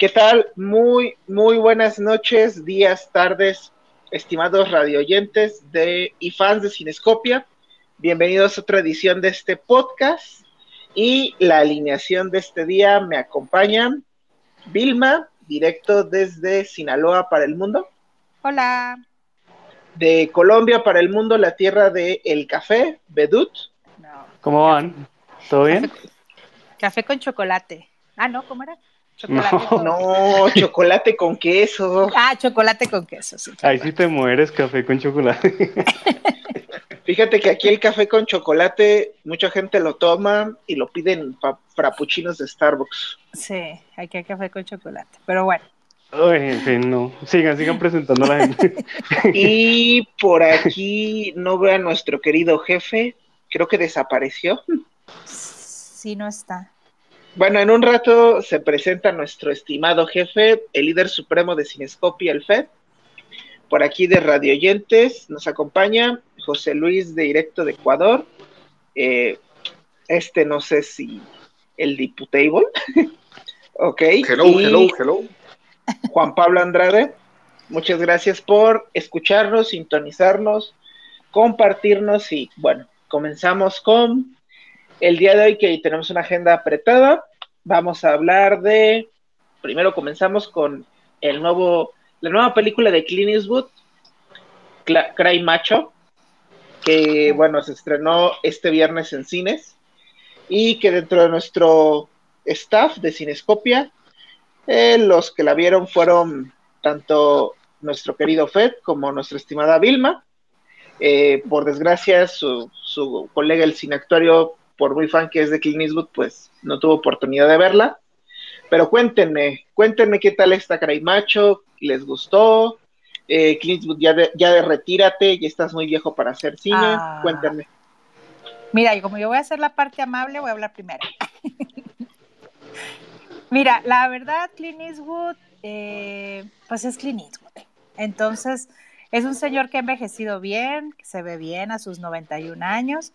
¿Qué tal? Muy, muy buenas noches, días, tardes, estimados radioyentes de, y fans de Cinescopia. Bienvenidos a otra edición de este podcast. Y la alineación de este día me acompañan Vilma, directo desde Sinaloa para el mundo. Hola. De Colombia para el mundo, la tierra de el café, Bedut. ¿Cómo van? ¿Todo bien? Café, con chocolate. Ah, no, ¿cómo era? Chocolate no. Con... no, chocolate con queso. Ah, chocolate con queso, sí. Ahí sí te mueres, café con chocolate. Fíjate que aquí el café con chocolate, mucha gente lo toma y lo piden para frappuccinos de Starbucks. Sí, aquí hay café con chocolate, pero bueno. Ay, en fin, no. Sigan, sigan presentando a la gente. y por aquí no veo a nuestro querido jefe, creo que desapareció. Sí, no está. Bueno, en un rato se presenta nuestro estimado jefe, el líder supremo de Cinescopia, el FED. Por aquí de Radio Oyentes nos acompaña José Luis de Directo de Ecuador. Eh, este no sé si el diputable. ok. Hello, hello, hello. Juan Pablo Andrade, muchas gracias por escucharnos, sintonizarnos, compartirnos y bueno, comenzamos con el día de hoy que tenemos una agenda apretada. Vamos a hablar de, primero comenzamos con el nuevo, la nueva película de Clint Eastwood, Cry Macho, que bueno, se estrenó este viernes en cines y que dentro de nuestro staff de Cinescopia, eh, los que la vieron fueron tanto nuestro querido Fed como nuestra estimada Vilma. Eh, por desgracia, su, su, colega el cineactuario, por muy fan que es de Clint Eastwood, pues no tuvo oportunidad de verla. Pero cuéntenme, cuéntenme qué tal está Caray Macho, ¿les gustó? Eh, Clint Eastwood, ya de, ya de retírate, ya estás muy viejo para hacer cine, Ah. cuéntenme. Mira, y como yo voy a hacer la parte amable, voy a hablar primero. Mira, la verdad, Clint Eastwood, eh, pues es Clint Eastwood. Entonces, es un señor que ha envejecido bien, que se ve bien a sus 91 años,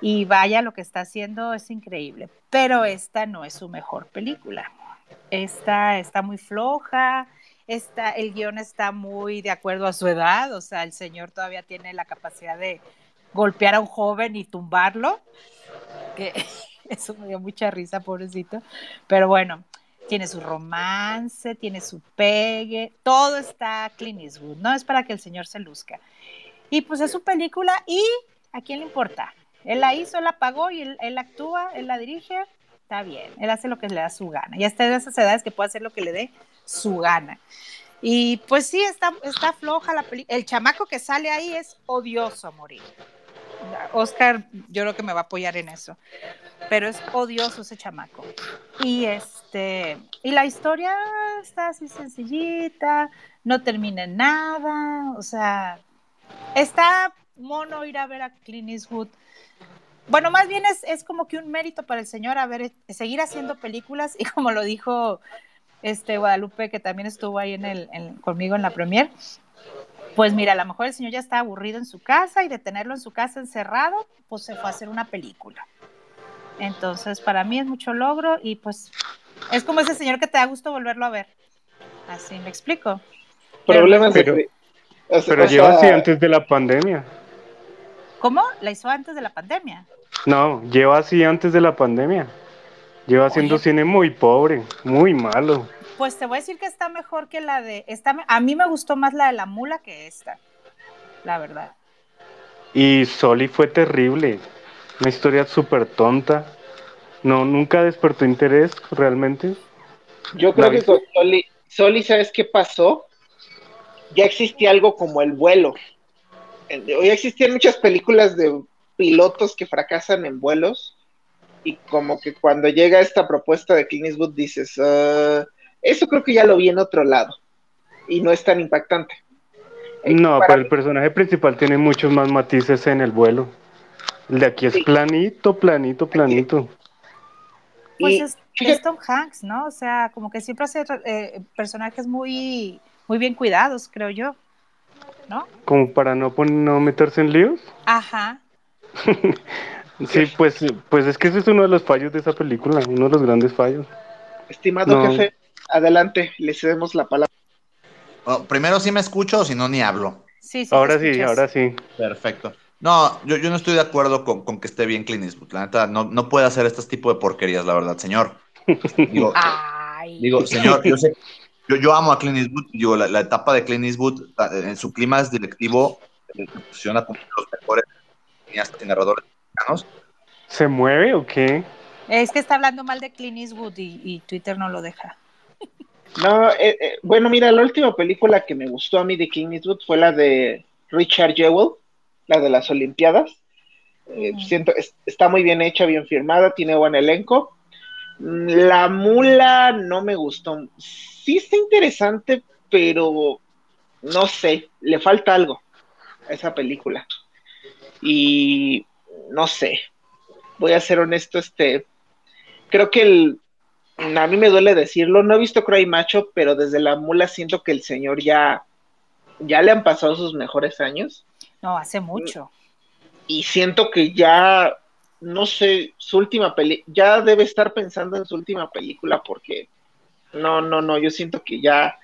y vaya, lo que está haciendo es increíble. Pero esta no es su mejor película. Esta está muy floja, esta, el guion está muy de acuerdo a su edad, o sea, el señor todavía tiene la capacidad de golpear a un joven y tumbarlo, que eso me dio mucha risa, pobrecito, pero bueno, tiene su romance, tiene su pegue, todo está Clint Eastwood, no es para que el señor se luzca. Y pues es su película y ¿a quién le importa? Él la hizo, la pagó y él, él actúa, él la dirige, está bien, él hace lo que le da su gana. Ya está en esas edades que puede hacer lo que le dé su gana. Y pues sí, está, está floja la película. El chamaco que sale ahí es odioso a morir. Oscar, yo creo que me va a apoyar en eso. Pero es odioso ese chamaco. Y este, y la historia está así sencillita, no termina en nada. O sea, está mono ir a ver a Clint Eastwood. Bueno, más bien es, es como que un mérito para el señor a ver, seguir haciendo películas y como lo dijo este Guadalupe, que también estuvo ahí en el, en, conmigo en la premier, pues mira, a lo mejor el señor ya está aburrido en su casa y de tenerlo en su casa encerrado, pues se fue a hacer una película. Entonces, para mí es mucho logro y pues es como ese señor que te da gusto volverlo a ver. Así me explico. Problemas pero, de... o sea, pero lleva así antes de la pandemia. ¿Cómo? ¿La hizo antes de la pandemia? No, lleva así antes de la pandemia. Lleva haciendo Oye. cine muy pobre, muy malo. Pues te voy a decir que está mejor que la de esta. A mí me gustó más la de la mula que esta, la verdad. Y Soli fue terrible. Una historia súper tonta. No, nunca despertó interés realmente. Yo creo que con Soli, Soli, ¿sabes qué pasó? Ya existía algo como el vuelo. Ya existían muchas películas de pilotos que fracasan en vuelos y como que cuando llega esta propuesta de Clint Eastwood dices, uh, eso creo que ya lo vi en otro lado y no es tan impactante. No, Para pero el personaje principal tiene muchos más matices en el vuelo. El de aquí es sí. planito, planito, planito. Pues y, es, es, Tom Hanks, ¿no? O sea, como que siempre hace eh, personajes muy, muy bien cuidados, creo yo. ¿No? Como para no, no meterse en líos. Ajá. Sí, pues, pues es que ese es uno de los fallos de esa película, uno de los grandes fallos. Estimado no. jefe, adelante, le cedemos la palabra. Oh, primero sí me escucho o si no ni hablo. Sí, sí. Ahora sí, ahora sí. Perfecto. No, yo, yo no estoy de acuerdo con, con que esté bien Clint Eastwood. La neta, no, no puede hacer este tipo de porquerías, la verdad, señor. Digo, Ay. digo señor, yo sé, yo, yo amo a Clint Eastwood. Digo, la, la etapa de Clint Eastwood ta- en su clima es directivo, se posiciona como los mejores cineastas y narradores mexicanos. ¿Se mueve o qué? Es que está hablando mal de Clint Eastwood y, y Twitter no lo deja. No, eh, eh, bueno, mira, la última película que me gustó a mí de King Eastwood fue la de Richard Jewell, la de las Olimpiadas. Eh, siento, es- está muy bien hecha, bien firmada, tiene buen elenco. Mm, La mula no me gustó. Sí está interesante, pero no sé, le falta algo a esa película. Y no sé, voy a ser honesto, este, creo que el, a mí me duele decirlo, no he visto Cry Macho, pero desde la mula siento que el señor ya, ya le han pasado sus mejores años No, hace mucho. y siento que ya, no sé, su última peli, ya debe estar pensando en su última película porque no, no, no, yo siento que ya,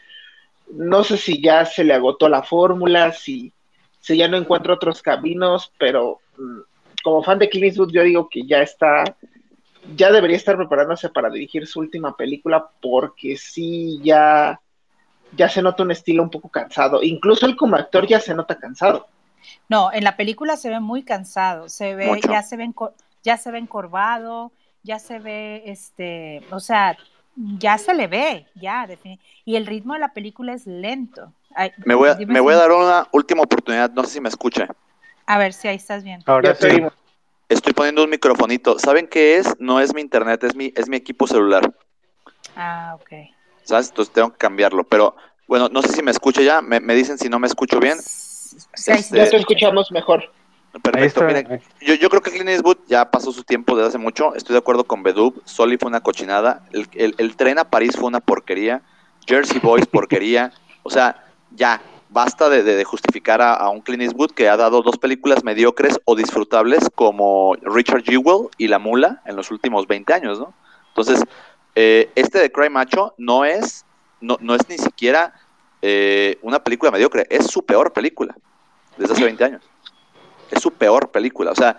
no sé si ya se le agotó la fórmula, si, si ya no encuentra otros caminos, pero mm, como fan de Clint Eastwood yo digo que ya está, ya debería estar preparándose para dirigir su última película porque sí, ya, ya se nota un estilo un poco cansado, incluso él como actor ya se nota cansado. No, en la película se ve muy cansado, se ve, Mucho. ya se ve, ya se ve encorvado, ya se ve, este, o sea, ya se le ve, ya, y el ritmo de la película es lento. Ay, Me voy a, me si- voy a dar una última oportunidad, no sé si me escucha. A ver si ahí estás bien. Ahora sí. oímos. Estoy poniendo un microfonito. ¿Saben qué es? No es mi internet, es mi, es mi equipo celular. Ah, ok. ¿Sabes? Entonces tengo que cambiarlo. Pero bueno, no sé si me escucha ya. Me, me dicen si no me escucho bien. Sí, Este- Ya te escuchamos mejor. Perfecto. Miren, yo, yo creo que Clint Eastwood ya pasó su tiempo desde hace mucho. Estoy de acuerdo con Bedub. Soli fue una cochinada. El, el- el tren a París fue una porquería. Jersey Boys, porquería. O sea, ya. Basta de, de- de justificar a, a un Clint Eastwood que ha dado dos películas mediocres o disfrutables como Richard Jewell y La Mula en los últimos 20 años, ¿no? Entonces, eh, este de Cry Macho no es, no, no es ni siquiera eh, una película mediocre, es su peor película desde hace 20 años. Es su peor película. O sea,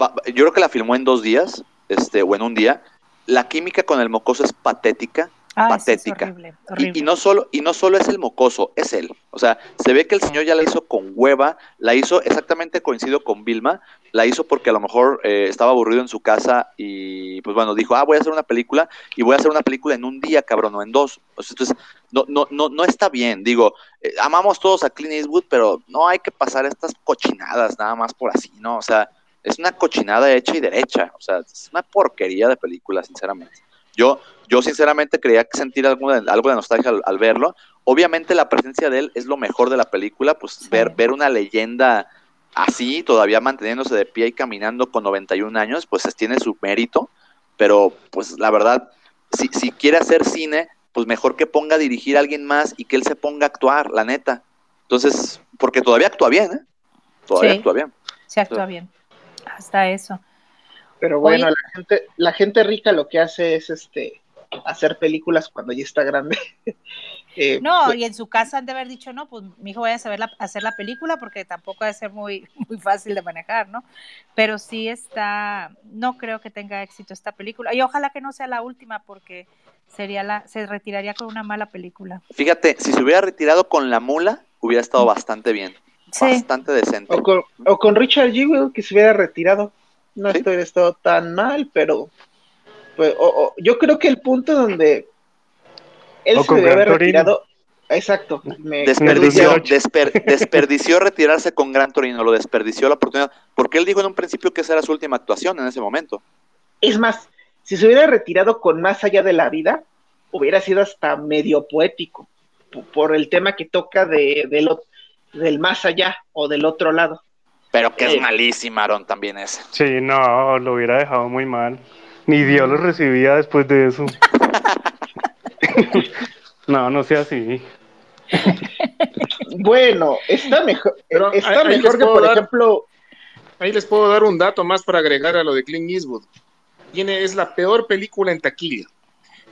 va- yo creo que la filmó en dos días, este, o en un día. La química con el mocoso es patética. Ah, es patética. horrible, Y, no solo, y no solo es el mocoso, es él. O sea, se ve que el señor ya la hizo con hueva, la hizo exactamente coincido con Vilma, la hizo porque a lo mejor eh, estaba aburrido en su casa y pues bueno, dijo, ah, voy a hacer una película y voy a hacer una película en un día, cabrón, no en dos. O sea, entonces, no, no, no, no está bien. Digo, eh, amamos todos a Clint Eastwood, pero no hay que pasar estas cochinadas nada más por así, ¿no? O sea, es una cochinada hecha y derecha. O sea, es una porquería de película, sinceramente. Yo, yo sinceramente creía que sentir algo de, algo de nostalgia al, al verlo. Obviamente la presencia de él es lo mejor de la película, pues Sí. ver, ver una leyenda así, todavía manteniéndose de pie y caminando con 91 años, pues es- tiene su mérito, pero pues la verdad, si, si quiere hacer cine, pues mejor que ponga a dirigir a alguien más y que él se ponga a actuar, la neta. Entonces, porque todavía actúa bien, ¿eh? Todavía Sí. actúa bien. Se actúa bien. Hasta eso. Pero bueno, Oye. la gente, la gente rica lo que hace es este hacer películas cuando ya está grande. Eh, No, pues, y en su casa han de haber dicho, no, pues mi hijo vaya a saber la- hacer la película porque tampoco debe ser muy, muy fácil de manejar, ¿no? Pero sí está, no creo que tenga éxito esta película. Y ojalá que no sea la última porque sería la, se retiraría con una mala película. Fíjate, si se hubiera retirado con la mula, hubiera estado bastante bien, Sí, bastante decente. o, con, o con Richard Jewell que se hubiera retirado. No Sí. estoy estado tan mal, pero pues, o- o- yo creo que el punto donde él O se Gran haber Torino. retirado. Exacto. me- Desperdició, desper- desperdició retirarse con Gran Torino, lo desperdició la oportunidad, porque él dijo en un principio que esa era su última actuación en ese momento. Es más, si se hubiera retirado con más allá de la vida, hubiera sido hasta medio poético, por el tema que toca de, del más allá o del otro lado. Pero que es malísima, Aaron, también ese. Sí, no, lo hubiera dejado muy mal. Ni Dios lo recibía después de eso. no, no sea así. Bueno, está mejor, Pero está ahí- ahí mejor les que, por dar- ejemplo, Ahí les puedo dar un dato más para agregar a lo de Clint Eastwood. Tiene, es la peor película en taquilla.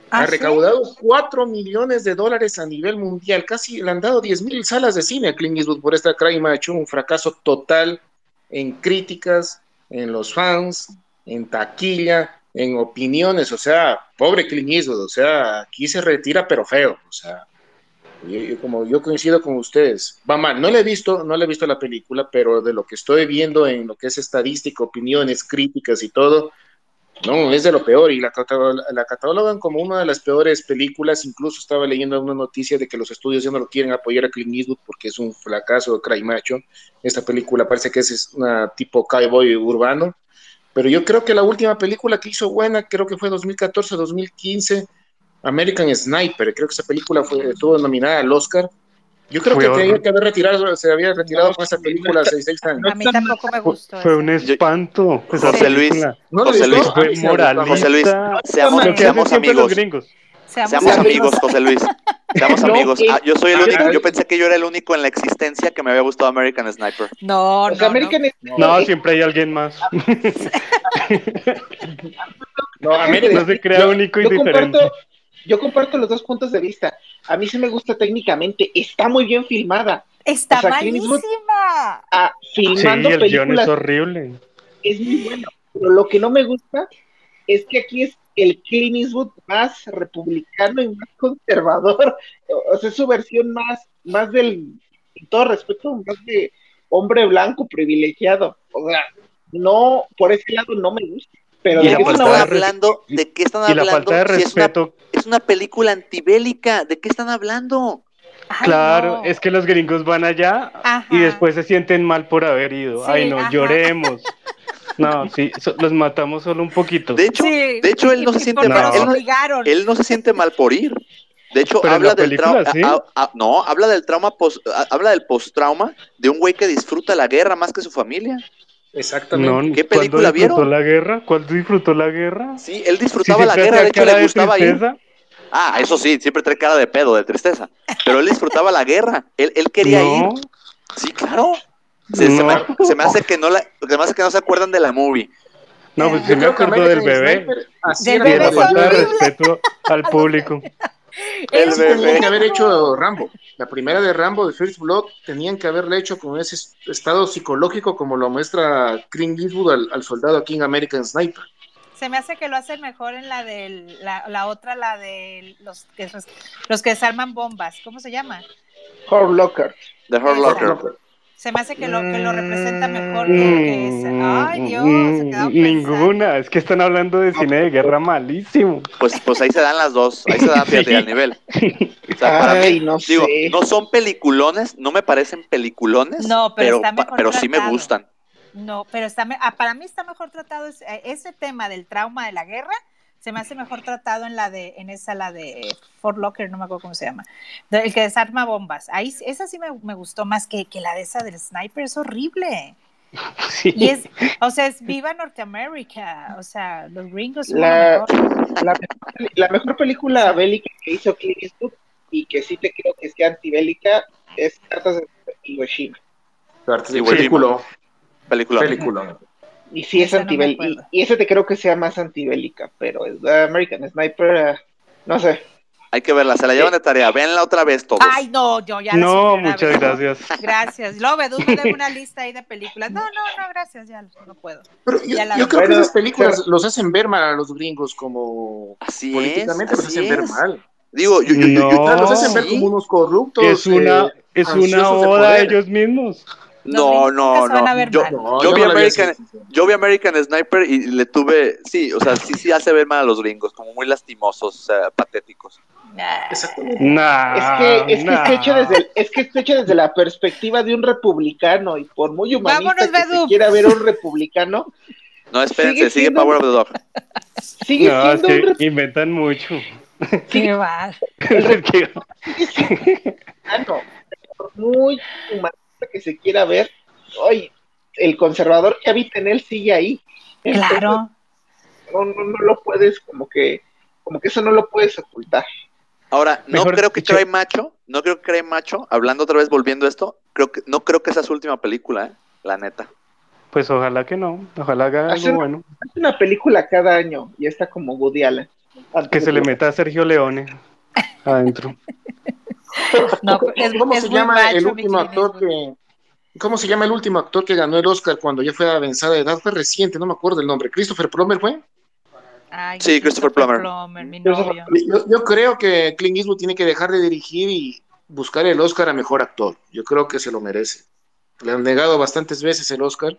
¿Ah, ha sí? recaudado 4 millones de dólares a nivel mundial. Casi le han dado 10 mil salas de cine a Clint Eastwood por esta Cry Macho. Un fracaso total en críticas, en los fans, en taquilla, en opiniones. O sea, pobre Clint Eastwood. O sea, aquí se retira, pero feo. O sea, yo- yo- como yo coincido con ustedes. Va mal. No le he visto, no le he visto la película, pero de lo que estoy viendo en lo que es estadística, opiniones, críticas y todo, no, es de lo peor y la, la catalogan como una de las peores películas. Incluso estaba leyendo una noticia de que los estudios ya no lo quieren apoyar a Clint Eastwood porque es un fracaso de Cry Macho. Esta película parece que es, es una tipo cowboy urbano. Pero yo creo que la última película que hizo buena, creo que fue 2014-2015, American Sniper. Creo que esa película fue, estuvo nominada al Oscar. Yo creo Fue que tenía que haber retirado, se había retirado No, con esa película hace seis años. A mí tampoco me gustó. fue un espanto. esa José Luis. ¿No José? Luis, Fue moralista. José Luis, seamos, seamos amigos. gringos. Seamos Seamos amigos. José Luis. Seamos No, amigos. Ah, yo soy el único. Yo pensé que yo era el único en la existencia que me había gustado American Sniper. No, O no, sea, American no. No, siempre hay alguien más. No, América- No se crea yo- único y yo diferente. comparto, yo comparto los dos puntos de vista. A mí sí me gusta técnicamente, está muy bien filmada. Está O sea, malísima. Ah, Sí, filmando guion películas es horrible. es muy bueno. Pero lo que no me gusta es que aquí es el Clint Eastwood más republicano y más conservador. O sea, es su versión más, más del, con todo respeto, más de hombre blanco privilegiado. O sea, no, por ese lado no me gusta. Pero de la que es ¿De qué están hablando? ¿De qué están Y la hablando? falta de Si es, una, respeto, es una película antibélica. ¿De qué están hablando? Ay, claro, no. es que los gringos van allá Ajá. y después se sienten mal por haber ido. Sí, Ay, no, ajá. lloremos. No, sí, so- los matamos solo un poquito. De hecho, Sí, de hecho él no se siente mal. Él no, obligaron. él no se siente mal por ir. De hecho, Pero habla la del trauma. sí. No, habla del trauma post, a- habla del post-trauma de un güey que disfruta la guerra más que su familia. Exactamente. No, ¿Qué ¿cuándo película disfrutó vieron? la guerra? ¿Cuándo disfrutó la guerra? Sí, él Si disfrutaba la guerra, de hecho le de gustaba ir. tristeza. Ah, eso sí, siempre trae cara de pedo, de tristeza. Pero él disfrutaba la guerra. Él, él quería No, ir. Sí, claro. Se, se No. me, se me hace que no la, se me hace que no se acuerdan de la movie. no, pues Yo sí me acuerdo del bebé. Así Del de bebé falta de respeto al público. El tenían que haber hecho Rambo. La primera de Rambo, de First Blood, tenían que haberla hecho con ese es- estado psicológico como lo muestra Clint Eastwood al, al soldado aquí en American Sniper. Se me hace que lo hacen mejor en la de la, la otra, la de los que los que desarman bombas. ¿Cómo se llama? Hurt Locker. The Hurt Locker. Se me hace que lo, que lo representa mejor que, que esa. Ay, Dios, se quedó Mm, Ninguna, es que están hablando de cine de guerra malísimo. Pues, pues ahí se dan las dos. Ahí se dan, fíjate, al nivel. O sea, para Ay, mí, no digo, sé. no son peliculones, no me parecen peliculones. No, pero está pa- mejor pero sí me gustan. No, pero está, me- ah, para mí está mejor tratado ese, ese tema del trauma de la guerra. Se me hace mejor tratado en la de, en esa, la de Fort Locker, no me acuerdo cómo se llama. de- el que desarma bombas. Ahí, esa sí me, me gustó más que, que la de esa del sniper, es horrible. Sí. Y es, o sea, es viva Norteamérica. O sea, los gringos son La- mejor. La, mejor- la mejor película bélica que hizo Clint Eastwood y que sí te creo que sea antibélica es Cartas de Hiroshima. Sí, güey, película. Película. película. Y sí es no antibélica. y, y ese te creo que sea más antibélica, pero es American Sniper, eh, no sé. Hay que verla, se la llevan de tarea. Véanla otra vez todos. Ay, no, yo ya No, muchas gracias. Gracias. Luego Bedú me debe una lista ahí de películas. No, no, no, gracias, ya no puedo. Pero yo, creo que esas películas pero- los hacen ver mal a los gringos como así políticamente es. los Así hacen ver mal. Digo, yo, yo- yo- yo- O sea, los hacen ver como unos corruptos. Es una, eh, es una oda a ellos mismos. No, no, no. Yo. No, vi no American- sí, sí. yo vi American Sniper y le tuve, sí, o sea, sí, sí hace ver mal a los gringos, como muy lastimosos, patéticos. Nah. Es que, es que está hecho desde el- es que está hecho desde la perspectiva de un republicano y por muy humanista Vámonos, que se quiera ver un republicano, No, espérense, Sigue sigue, siendo- Power of the Dog. sigue No, es siendo un que inventan mucho. Qué mal. Es que- republicano. Por muy humanista que se quiera ver, hoy el conservador que habita en él sigue ahí. Claro. no, no, no lo puedes como que, como que eso no lo puedes ocultar. Ahora, no Mejor creo que Cry Macho, no creo que Cry Macho, hablando otra vez, volviendo a esto, creo que, no creo que sea su última película, ¿eh? La neta. Pues ojalá que no, ojalá haga algo bueno. Hace una película cada año y está como Woody Allen. Que se le meta a Sergio Leone adentro. No, es, ¿Cómo es se llama macho, el mi último actor que... ¿Cómo se llama el último actor que ganó el Oscar cuando ya fue avanzada de edad? Fue reciente, no me acuerdo el nombre. ¿Christopher Plummer fue? Ay, Sí, Christopher Plummer. mi Christopher novio. Yo, yo creo que Clint Eastwood tiene que dejar de dirigir y buscar el Oscar a mejor actor. Yo creo que se lo merece. Le han negado bastantes veces el Oscar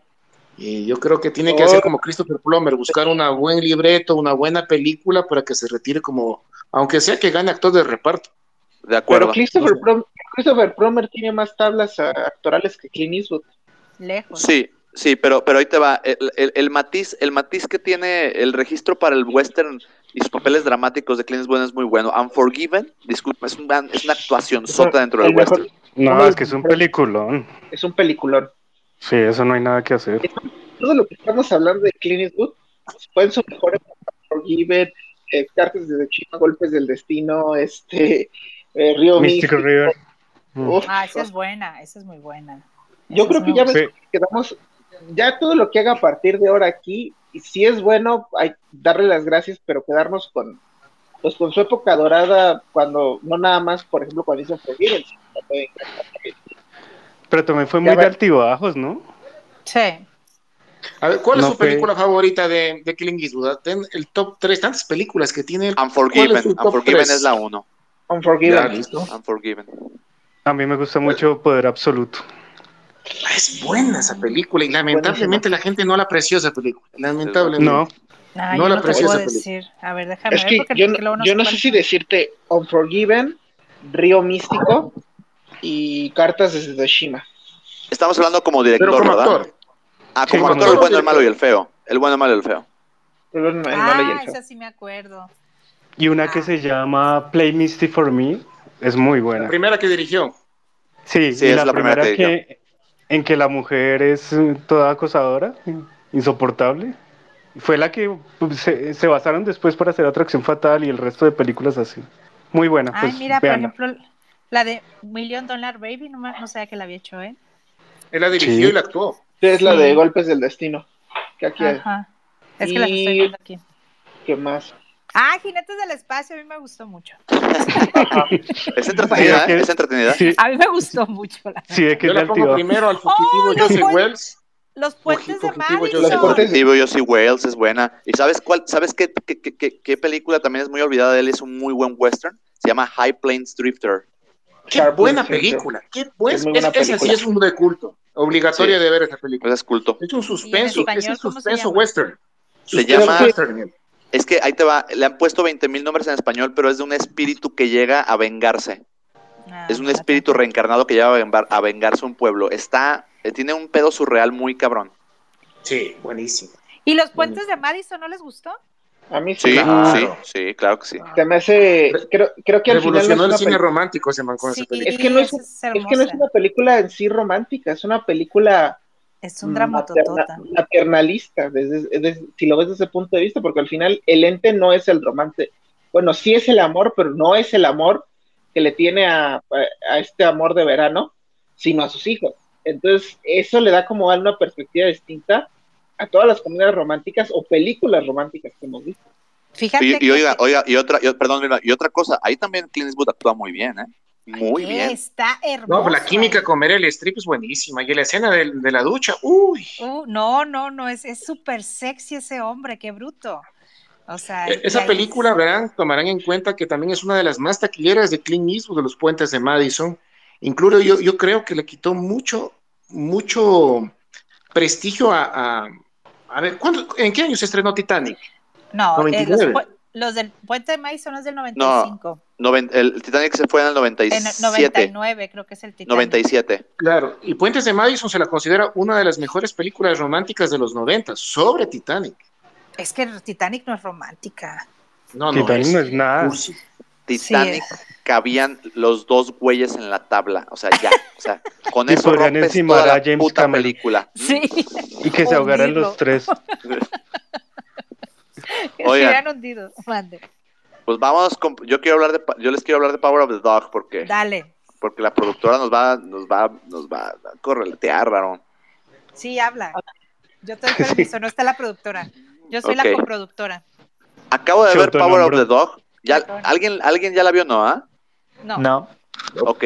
y yo creo que tiene que hacer como Christopher Plummer, buscar un buen libreto, una buena película para que se retire como, aunque sea que gane actor de reparto. De acuerdo. Pero Christopher, Plum- Christopher Plummer tiene más tablas ah, actorales que Clint Eastwood. Lejos. Sí, sí, pero, pero ahí te va. El, el- el matiz, el matiz que tiene el registro para el western y sus papeles dramáticos de Clint Eastwood es muy bueno. Unforgiven, disculpa, es, un es una actuación sota dentro del western. No, es que es un peliculón. Es un peliculón. Sí, eso no hay nada que hacer. Todo lo que estamos hablando de Clint Eastwood fue en su mejor época. Forgiven, eh, Cartas desde China, Golpes del Destino, este, eh, Río Místico. River. Mm. Uf, Ah, esa es buena, esa es muy buena. Yo Esa creo es que ya ves quedamos, ya todo lo que haga a partir de ahora aquí, y si es bueno, hay darle las gracias, pero quedarnos con, pues con su época dorada, cuando, no nada más, por ejemplo, cuando hizo también- Pero también fue muy de altibajos, ¿no? Sí. A ver, ¿cuál es No su fue- película favorita de, de Clint Eastwood? Ten el top 3, tantas películas que tiene. él. ¿Cuál Unforgiven, es su top Unforgiven tres? es la uno. Unforgiven. Ya, listo. Unforgiven. A mí me gusta mucho Poder Absoluto. Ah, Es buena esa película y lamentablemente la gente no la apreció esa película. Lamentablemente. No, Ah, No yo la no te aprecio puedo esa película. A ver, déjame Es ver que porque, yo, no yo no sé si decirte Unforgiven, Río Místico y Cartas desde Tsushima. Estamos hablando como director, Pero como ¿verdad? actor. Ah, como actor, el bueno, el malo y el feo. El bueno, el malo y el feo. Pero el malo y Ah, el feo. esa sí me acuerdo. Y una que Ah. se llama Play Misty for Me es muy La buena. primera que dirigió. Sí, Sí, y es la, la primera primera que que, en que la mujer es toda acosadora, insoportable. Fue la que pues, se, se basaron después para hacer Atracción Fatal y el resto de películas así. Muy buena, Ay, pues mira, por ejemplo, la de Million Dollar Baby, no, me- no sabía que la había hecho, ¿eh? Él la dirigió Sí. y la actuó. Es la de Golpes del Destino. Que aquí hay. Ajá. Es que las estoy viendo aquí. ¿Qué más? Ah, Jinetes del Espacio, a mí me gustó mucho. Es entretenida, ¿eh? Es entretenida. Sí, A mí me gustó mucho. La sí, de que Yo es la pongo primero al fugitivo ¡Oh, buen- Wells. Los puentes de Madison. Los Fugitivo, Josie Wales es buena. ¿Y sabes cuál? ¿Sabes qué, qué, qué- qué- qué película también es muy olvidada de él? Es un muy buen western. Se llama High Plains Drifter. Qué Sharp buena película. Qué buena. Es buena Es- esa sí es un de culto. Obligatoria Sí. de ver esa película. Es culto. Es un suspenso. español es un suspenso western. Se Suspenso llama- western. Es que ahí te va. Le han puesto 20 mil nombres en español, pero es de un espíritu que llega a vengarse. Ah, Es un espíritu reencarnado que llega a vengar- a vengarse un pueblo. Está, eh, tiene un pedo surreal muy cabrón. Sí, buenísimo. ¿Y los puentes de Madison no les gustó? A mí sí. Sí, Claro. sí, sí, claro que sí. Se me hace. Creo, creo que al final. No el cine romántico ese man con Sí, esa película. Es que no es, es es que no es una película en sí romántica, es una película Es un materna- dramatotota. maternalista, desde, desde- si lo ves desde ese punto de vista, porque al final el ente no es el romance. Bueno, sí es el amor, pero no es el amor que le tiene a, a- a este amor de verano, sino a sus hijos. Entonces, eso le da como una perspectiva distinta a todas las comedias románticas o películas románticas que hemos visto. Fíjate Y, y que oiga, oiga, y otra, y- perdón, y otra cosa, ahí también Clint Eastwood actúa muy bien, ¿eh? Muy bien. está hermoso. No, pues la química con Meryl Streep es buenísima. Y la escena de, de la ducha, uy. Uh, no, no, no, es es súper sexy ese hombre, qué bruto. O sea, E- Esa película, verán, tomarán en cuenta que también es una de las más taquilleras de Clint Eastwood, de los puentes de Madison. Incluso yo, yo creo que le quitó mucho, mucho prestigio a... a, a ver, ¿cuándo- ¿en qué año se estrenó Titanic? No, eh, los, 99. pu- los del puente de Madison es del 95. Noven- el Titanic se fue en el En 97. el 99 creo que es el Titanic. 97. Claro, y Puentes de Madison se la considera una de las mejores películas románticas de los 90, sobre Titanic. Es que Titanic no es romántica. No, Titanic no es nada. cursi. Titanic Sí. cabían los dos güeyes en la tabla. O sea, ya. O sea, con Y eso podrían rompes encimar toda la a James puta Cameron. película. Sí. Y que se ahogaran los tres. que Oigan. hundido. Mande. Pues vamos con, yo quiero hablar de yo les quiero hablar de Power of the Dog porque Dale. porque la productora nos va nos va nos va a correletear, raro. Sí, habla. Yo te doy permiso, no está la productora. Yo soy la coproductora. ¿A Acabo de ver Power of the Dog. ¿Ya. ¿alguien, ¿Alguien ya la vio, no? ah? No. No. Ok.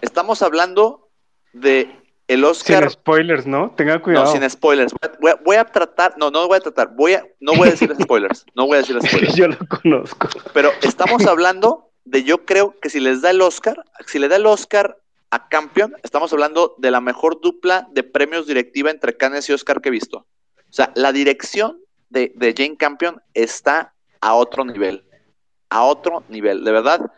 Estamos hablando de el Sin Oscar. spoilers, ¿no? Tenga No, cuidado. sin spoilers. Voy a, voy a tratar. No, no voy a tratar. Voy a, no voy a decir spoilers. No voy a decir spoilers. Yo lo conozco. Pero estamos hablando de yo creo que si les da el Oscar, si le da el Oscar a Campion, estamos hablando de la mejor dupla de premios directiva entre Cannes y Oscar que he visto. O sea, la dirección de, de Jane Campion está a otro nivel. A otro nivel. De verdad,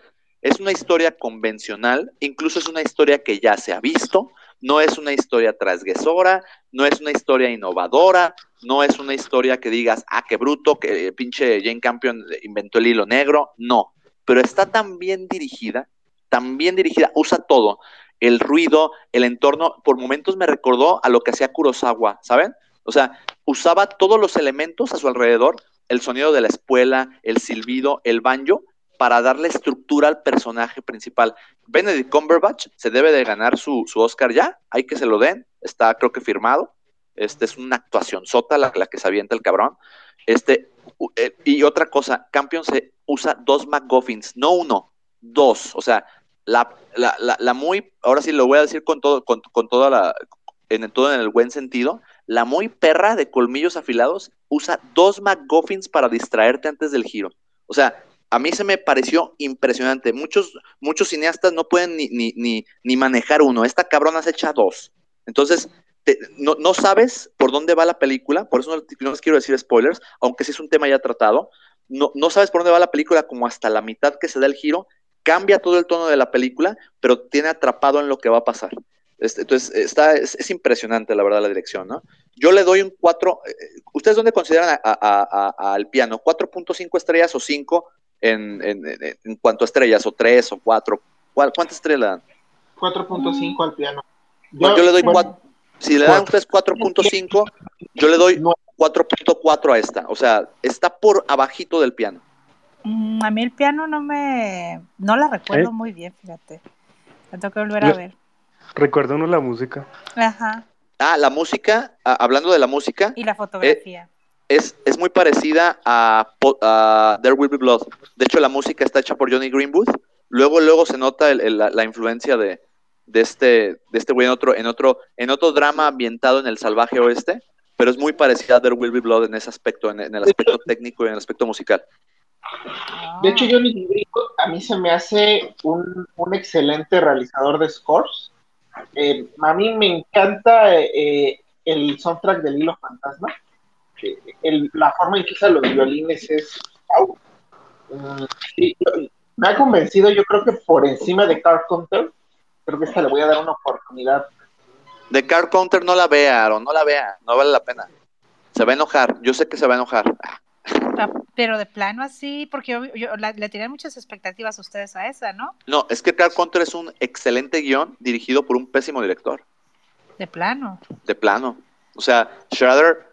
es una historia convencional, incluso es una historia que ya se ha visto, no es una historia transgresora, no es una historia innovadora, no es una historia que digas, ah, qué bruto, que pinche Jane Campion inventó el hilo negro, no, pero está tan bien dirigida, tan bien dirigida, usa todo, el ruido, el entorno, por momentos me recordó a lo que hacía Kurosawa, ¿saben? O sea, usaba todos los elementos a su alrededor, el sonido de la espuela, el silbido, el banjo, para darle estructura al personaje principal. Benedict Cumberbatch se debe de ganar su, su Oscar ya, hay que se lo den, está creo que firmado. Este es una actuación sota la, que se avienta el cabrón. Este, eh, y otra cosa, Campion se usa dos McGuffins, no uno, dos. O sea, la, la, la, la muy, ahora sí lo voy a decir con todo, con, con toda la, en todo en el buen sentido, la muy perra de colmillos afilados usa dos McGuffins para distraerte antes del giro. O sea, a mí se me pareció impresionante. Muchos, muchos cineastas no pueden ni, ni, ni, manejar uno. Esta cabrona se echa dos. Entonces, te- no, no sabes por dónde va la película, por eso no, les quiero decir spoilers, aunque sí es un tema ya tratado. No, no sabes por dónde va la película como hasta la mitad que se da el giro, cambia todo el tono de la película, pero tiene atrapado en lo que va a pasar. Este, entonces, está, es, es impresionante, la verdad, la dirección, ¿no? Yo le doy un 4. ¿Ustedes dónde consideran al piano? ¿4.5 estrellas o 5 en, en, en- cuanto a estrellas? ¿O 3 o 4? ¿Cuál- ¿Cuántas estrellas le dan? 4.5 al piano. Yo, yo le doy bueno, 4. Si le dan ustedes 4.5, yo le doy No. 4.4 a esta. O sea, está por abajito del piano. Mm, a mí el piano no me. No la recuerdo ¿Eh? muy bien, fíjate. La tengo que volver a Yo- ver. Recuerda uno la música. Ajá. Ah, la música, ah, hablando de la música, Y la fotografía. Es, es muy parecida a, There Will Be Blood. De hecho, la música está hecha por Johnny Greenwood. Luego, luego se nota el- el- la, la influencia de, de este, de este güey en otro, en otro, en otro drama ambientado en el salvaje oeste, pero es muy parecida a There Will Be Blood en ese aspecto, en, en el aspecto técnico y en el aspecto musical. De hecho, Johnny Greenwood a mí se me hace un, un excelente realizador de scores. Eh, a mí me encanta eh, el soundtrack del Hilo Fantasma. El- la forma en que usa los violines es. ¡au! Mm, sí, me ha convencido, yo creo que por encima de Carpenter. Creo que esta le voy a dar una oportunidad. De Car Counter no la vea, Aaron, no la vea, no vale la pena. Se va a enojar, yo sé que se va a enojar. Pero de plano así, porque yo, yo- la- le tenían muchas expectativas a ustedes a esa, ¿no? No, es que Car Counter es un excelente guion dirigido por un pésimo director. De plano. de plano. O sea, Schrader,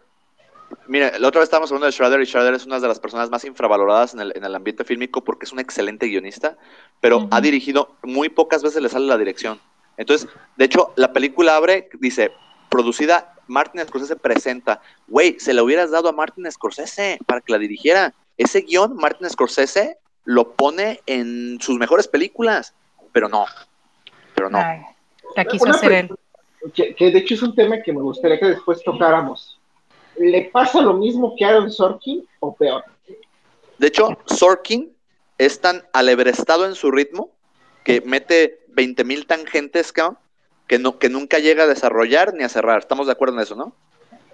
mire, la otra vez estábamos hablando de Schrader y Schrader es una de las personas más infravaloradas en el, en el ambiente fílmico porque es un excelente guionista, pero ha dirigido muy pocas veces le sale la dirección. Entonces, de hecho, la película abre, dice, producida, Martin Scorsese presenta. Güey, se la hubieras dado a Martin Scorsese para que la dirigiera. Ese guion, Martin Scorsese lo pone en sus mejores películas, pero no, pero no. Ay, la quiso Una hacer él. Que, que de hecho es un tema que me gustaría que después tocáramos. ¿Le pasa lo mismo que a Aaron Sorkin o peor? De hecho, Sorkin es tan alebrestado en su ritmo que mete 20.000 tangentes, cabrón, que, no, que nunca llega a desarrollar ni a cerrar. Estamos de acuerdo en eso, ¿no?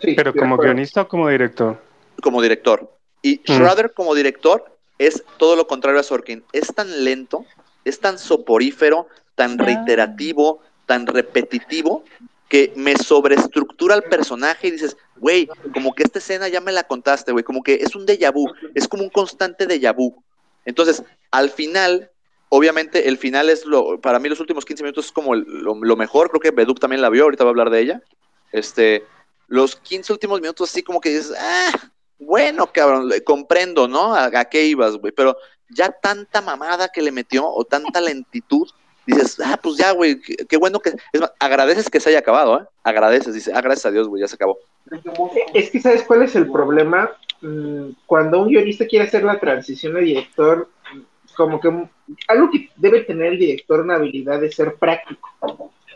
Sí, Pero como guionista o como director. Como director. Y Mm. Schrader como director es todo lo contrario a Sorkin. Es tan lento, es tan soporífero, tan Ah. reiterativo, tan repetitivo, que me sobreestructura el personaje y dices, güey, como que esta escena ya me la contaste, güey, como que es un déjà vu, es como un constante déjà vu. Entonces, al final, obviamente, el final es lo, para mí los últimos 15 minutos es como el- lo, mejor, creo que Beduk también la vio, ahorita va a hablar de ella. Este, los 15 últimos minutos así como que dices, ah, bueno, cabrón, comprendo, ¿no? ¿A, a qué ibas, güey? Pero ya tanta mamada que le metió o tanta lentitud, dices, ah, pues ya, güey, qué, qué bueno que... Es más, agradeces que se haya acabado, ¿eh? Agradeces, dice, ah, gracias a Dios, güey, ya se acabó. Es que, ¿sabes cuál es el problema? Mm, Cuando un guionista quiere hacer la transición a director, como que algo que debe tener el director una habilidad de ser práctico,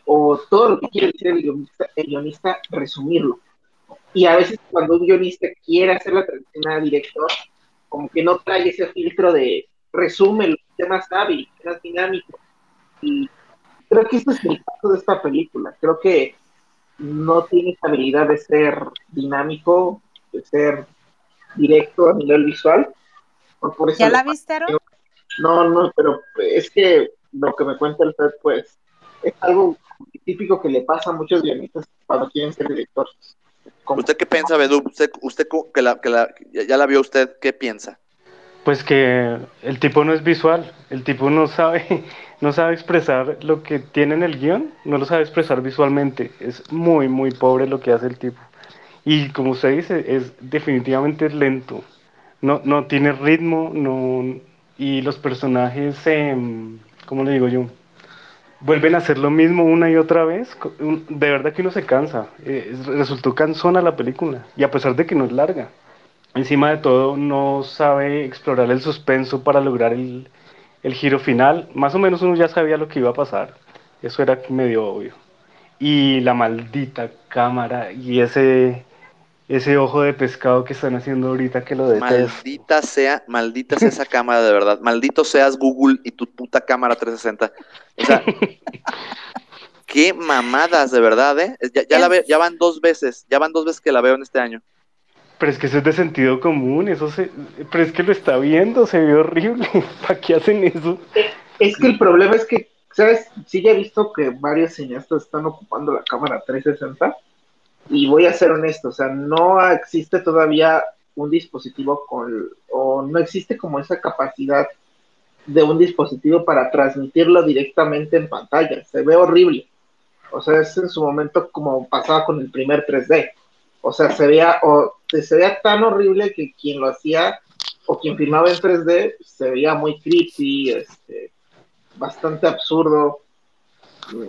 o todo lo que quiere decir el guionista, el guionista resumirlo. Y a veces cuando un guionista quiere hacer la transición a director, como que no trae ese filtro de resume, sea más hábil, más dinámico. Y creo que este es el caso de esta película. Creo que no tiene esa habilidad de ser dinámico, de ser directo a nivel visual. Por- por eso ¿Ya la viste, Aaron? No, no, pero es que lo que me cuenta el Fed, pues, es algo típico que le pasa a muchos guionistas cuando quieren ser directores. ¿Usted qué piensa, Bedú? ¿Usted, usted que, la, que la, ya la vio usted, qué piensa? Pues que el tipo no es visual, el tipo no sabe, no sabe expresar lo que tiene en el guion, no lo sabe expresar visualmente. Es muy, muy pobre lo que hace el tipo. Y como usted dice, es definitivamente lento. No, no tiene ritmo, no, y los personajes, em, ¿cómo le digo yo? Vuelven a hacer lo mismo una y otra vez. De verdad que uno se cansa. Eh, es- resultó cansona la película. Y a pesar de que no es larga. Encima de todo, no sabe explorar el suspenso para lograr el, el giro final. Más o menos uno ya sabía lo que iba a pasar. Eso era medio obvio. Y la maldita cámara y ese, ese ojo de pescado que están haciendo ahorita que lo detesto. Maldita sea, maldita sea esa cámara de verdad. Maldito seas Google y tu puta cámara 360. O sea, qué mamadas de verdad, ¿eh? Ya, ya la ve- ya van dos veces, ya van dos veces que la veo en este año. Pero es que eso es de sentido común, eso se, pero es que lo está viendo, se ve horrible. ¿Para qué hacen eso? Es que el problema es que, ¿sabes? Sí, ya he visto que varios cineastas están ocupando la cámara 360 y voy a ser honesto, o sea, no existe todavía un dispositivo con, o no existe como esa capacidad de un dispositivo para transmitirlo directamente en pantalla. Se ve horrible. O sea, es en su momento como pasaba con el primer 3D. O sea, se veía, se veía tan horrible que quien lo hacía o quien filmaba en 3D se veía muy creepy, este, bastante absurdo.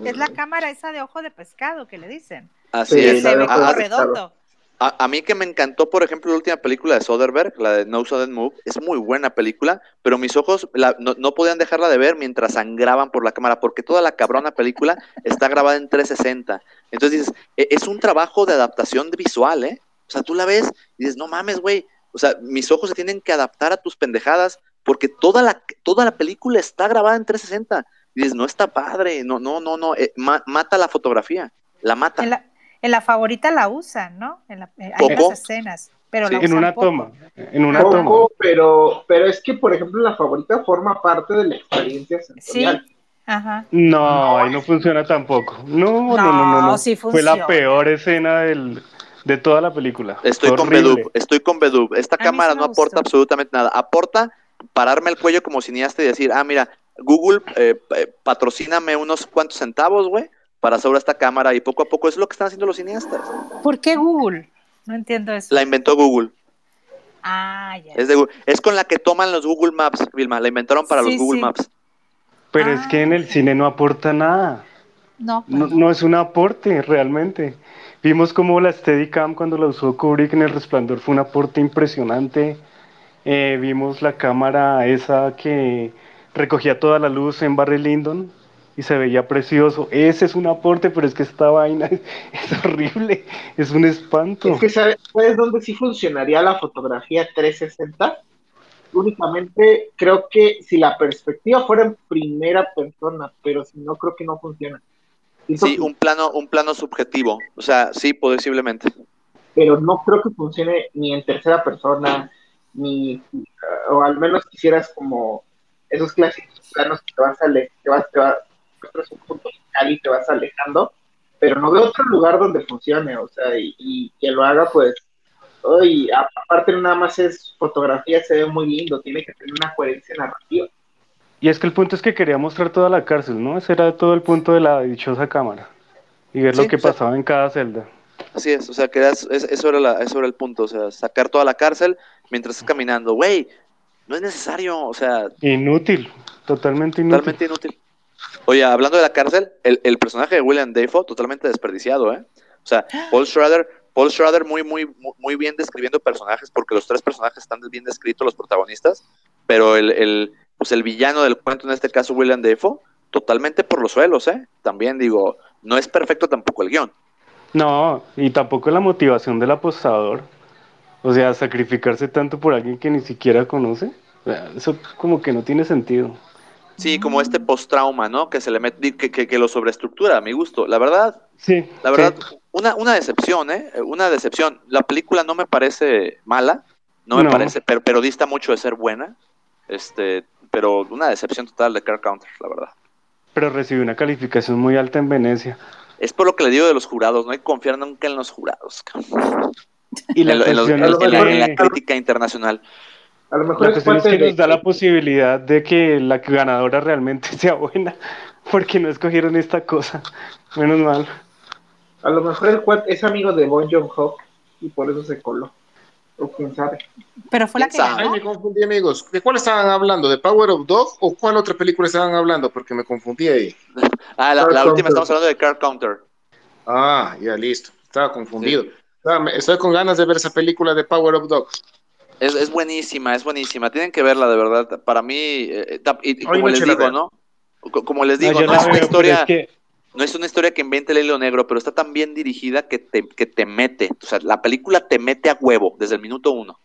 Es la cámara esa de ojo de pescado que le dicen. Así Sí, es. se ve como redondo. A, a mí que me encantó, por ejemplo, la última película de Soderbergh, la de No Sudden Move, es muy buena película, pero mis ojos la- no, no podían dejarla de ver mientras sangraban por la cámara, porque toda la cabrona película está grabada en 360. Entonces dices, e- es un trabajo de adaptación visual, ¿eh? O sea, tú la ves y dices, no mames, güey. O sea, mis ojos se tienen que adaptar a tus pendejadas, porque toda la, toda la película está grabada en 360. Y dices, no está padre, no, no, no, no, eh, ma- mata la fotografía, la mata. En la, en la favorita la usan, ¿no? En la, eh, hay unas escenas, pero Sí, la En una poco. toma, en una Poco, toma. pero, pero es que, por ejemplo, la favorita forma parte de la experiencia Sí, sensorial. ajá. No, ahí no funciona tampoco. No, no, no, no, no. No, sí Fue la peor escena del, de toda la película. Estoy con. Bedub, estoy con Bedub. Esta A cámara no aporta gustó. absolutamente nada. Aporta pararme el cuello como cineasta y decir, ah, mira, Google, eh, eh, patrocíname unos cuantos centavos, güey, para sobre esta cámara y poco a poco es lo que están haciendo los cineastas. ¿Por qué Google? No entiendo eso. La inventó Google. Ah, ya. Es, de, Gu- es con la que toman los Google Maps, Vilma. La inventaron para Sí, los Google sí. Maps. Pero es que en el Ah. cine no aporta nada. No, No, no es un aporte realmente. Vimos como la Steadicam cuando la usó Kubrick en El Resplandor fue un aporte impresionante. Eh, vimos la cámara esa que recogía toda la luz en Barry Lyndon y se veía precioso. Ese es un aporte, pero es que esta vaina es, horrible, es un espanto. Es que ¿sabes, ¿sabes dónde sí funcionaría la fotografía 360? Únicamente creo que si la perspectiva fuera en primera persona, pero si no, creo que no funciona. Sí, un plano, un plano subjetivo. O sea, sí, posiblemente. Pero no creo que funcione ni en tercera persona, ni, o al menos quisieras como esos clásicos planos que te vas, ale te vas, te vas, encuentras un punto final y te vas alejando, pero no veo otro lugar donde funcione, o sea, y, y que lo haga, pues, hoy aparte nada más es fotografía, se ve muy lindo, tiene que tener una coherencia narrativa. Y es que el punto es que quería mostrar toda la cárcel, ¿no? Ese era todo el punto de la dichosa cámara. Y ver Sí, lo que o sea- pasaba en cada celda. Así es, o sea, que es- es- eso, era la- eso era el punto, o sea, sacar toda la cárcel mientras estás caminando. Güey, no es necesario, o sea, Inútil, totalmente inútil. totalmente inútil. Oye, hablando de la cárcel, el, el personaje de William Dafoe, totalmente desperdiciado, ¿eh? O sea, Paul Schrader, Paul Schrader muy, muy, muy- muy bien describiendo personajes, porque los tres personajes están bien descritos, los protagonistas, pero el, el, pues el villano del cuento, en este caso William Defoe, totalmente por los suelos, ¿eh? También digo, no es perfecto tampoco el guion. No, y tampoco la motivación del apostador. O sea, sacrificarse tanto por alguien que ni siquiera conoce. O sea, eso como que no tiene sentido. Sí, como este post-trauma, ¿no? Que se le mete, que, que, que lo sobreestructura, a mi gusto. La verdad, Sí. La verdad, una, una decepción, ¿eh? Una decepción. La película no me parece mala, no me No. parece, pero, pero dista mucho de ser buena. Este, pero una decepción total de Car Counter, la verdad. Pero recibió una calificación muy alta en Venecia. Es por lo que le digo de los jurados, no hay que confiar nunca en los jurados. Y la en, en los- la, en la que- crítica internacional. A lo mejor La es cuestión es parte que de nos da la posibilidad de que la ganadora realmente sea buena, porque no escogieron esta cosa. Menos mal. A lo mejor el juez es amigo de Bon Joon Ho y por eso se coló. O quién sabe. Pero fue la ¿Quién que sabe? Ay, ganó. me confundí, amigos. ¿De cuál estaban hablando? ¿De Power of Dog o cuál otra película estaban hablando? Porque me confundí ahí. Ah, la, última estamos hablando de Car Counter. Ah, ya listo. Estaba confundido. Estoy con ganas de ver esa película de Power of Dogs. Es, es buenísima, es buenísima. Tienen que verla, de verdad. Para mí, eh, y, y como les digo. ¿no? Co- Como les No, digo, no es una historia... es que No es una historia que invente el hilo negro, pero está tan bien dirigida que te, que te mete. O sea, la película te mete a huevo desde el minuto uno.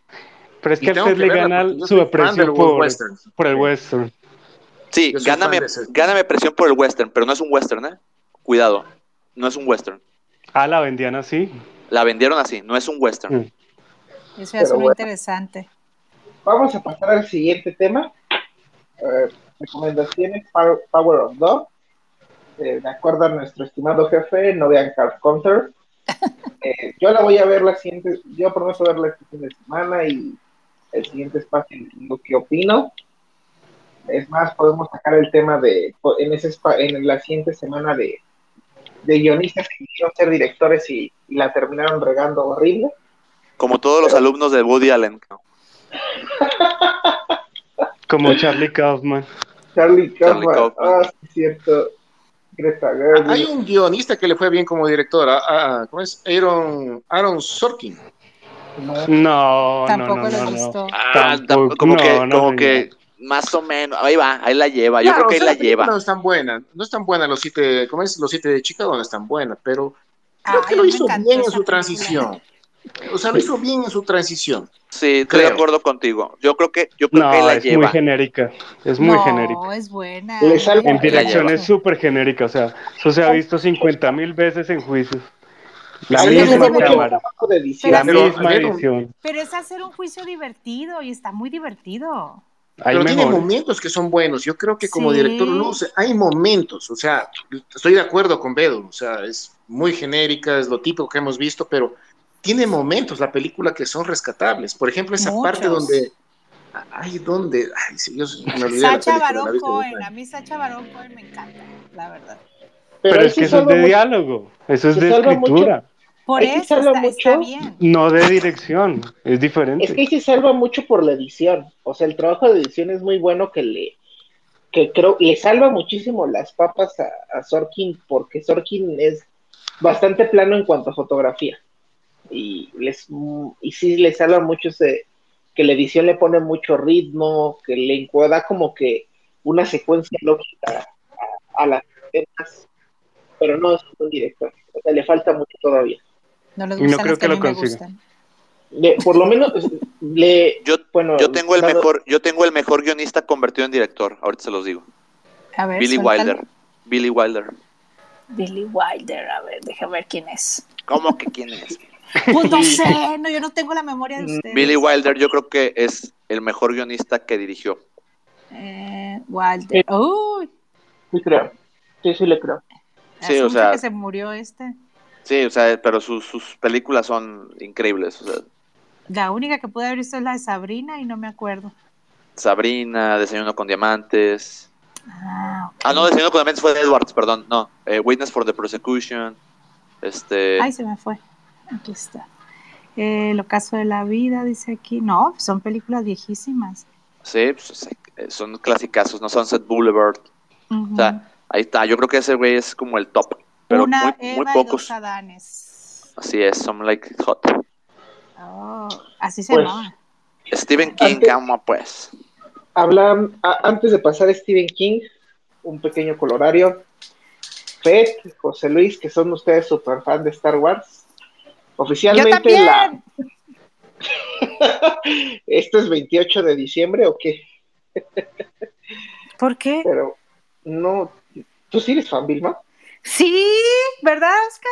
Pero es que a tengo usted que le gana su aprecio por, Western. por el western. Sí, gáname, gáname presión por el western, pero no es un western, ¿eh? Cuidado, no es un western. Ah, la vendían así. La vendieron así, no es un western. Mm. Eso suena bueno. interesante. Vamos a pasar al siguiente tema. Eh, recomendaciones Power, Power of Dog. Eh, de acuerdo a nuestro estimado jefe, no vean Card Counter. Eh, yo la voy a ver la siguiente, yo prometo verla este fin de semana y el siguiente espacio lo que opino. Es más, podemos sacar el tema de en ese en la siguiente semana de, de guionistas que quisieron ser directores y, y la terminaron regando horrible. Como todos los alumnos de Woody Allen. Como Charlie Kaufman. Charlie Charlie Kaufman, Kaufman. ah, sí, cierto. Greta Gerwig. Hay un guionista que le fue bien como director. ah, ah, ¿Cómo es? Aaron, Aaron Sorkin. No, Tampoco no, no, no. gustó. Ah, Tampoco, como no, que, no, como no. que más o menos, ahí va, ahí la lleva. Yo Claro, creo que o ahí sea, la película lleva. No es tan buena, no es tan buena los siete, ¿cómo es? Los siete de Chicago no es tan buena, pero creo Ay, que lo hizo bien en su película. transición. O sea, lo hizo bien en su transición. Sí, estoy de acuerdo contigo. Yo creo que, yo creo que No, la es muy genérica. Es muy no, genérica. es buena. Le En dirección es súper genérica. O sea, eso se ha visto 50 mil veces en juicios. La misma cámara. trabajo de edición. La Pero, misma edición. Pero es hacer un juicio divertido y está muy divertido. Hay pero tiene momentos que son buenos. Yo creo que como Sí. director luce, hay momentos, o sea, estoy de acuerdo con Bedo, o sea, es muy genérica, es lo típico que hemos visto, pero tiene momentos la película que son rescatables. Por ejemplo, esa Muchos. parte donde ay, donde, ay, sí, yo me olvidé de la Sacha Baron Cohen, a mí Sacha Baron Cohen me encanta, la verdad. Pero es que eso es de mucho- diálogo. Eso es de escritura. Por Ahí eso salva está, mucho. está bien. No de dirección. Es diferente. Es que ahí se salva mucho por la edición. O sea, el trabajo de edición es muy bueno que le que creo le salva muchísimo las papas a, a Sorkin porque Sorkin es bastante plano en cuanto a fotografía. Y les y sí le salva mucho ese que la edición le pone mucho ritmo, que le da como que una secuencia lógica a, a las escenas, pero no es un director. O sea, le falta mucho todavía. No les no creo que, lo consiga. Le- por lo menos le Yo, bueno, yo tengo el mejor, yo tengo el mejor guionista convertido en director. Ahorita se los digo. A ver, Billy. Wilder. Billy Wilder. Billy Wilder, a ver, déjame ver quién es. ¿Cómo que quién es? Pues no sé, no, yo no tengo la memoria de ustedes. Billy Wilder, yo creo que es el mejor guionista que dirigió. Eh, Wilder. Uy, Sí, creo. Sí, sí, le creo. Sí, o mucho sea- que se murió este. Sí, o sea, pero sus, sus películas son increíbles. O sea, La única que pude haber visto es la de Sabrina y no me acuerdo. Sabrina, Desayuno con Diamantes. Ah. Ah, no, Desayuno con Diamantes fue de Edwards, perdón. No, eh, Witness for the Prosecution. Este, Ay, se me fue. Aquí está. Eh, El ocaso de la vida, dice aquí. No, son películas viejísimas. sí, pues, eh, son clasicazos, ¿no? Sunset Boulevard. O sea, ahí está. Yo creo que ese güey es como el top. Pero Una muy, Eva muy y pocos. dos Adanes. Así es, Some Like Hot. Oh, así se Pues, llama. Stephen King, cama pues. Hablan, a- antes de pasar a Stephen King, un pequeño colorario. Pet, José Luis, que son ustedes super fan de Star Wars. Yo Oficialmente también. la. ¿Esto es 28 de diciembre o qué? ¿Por qué? Pero no. ¿Tú sí eres fan, Vilma? Sí, ¿verdad, Oscar?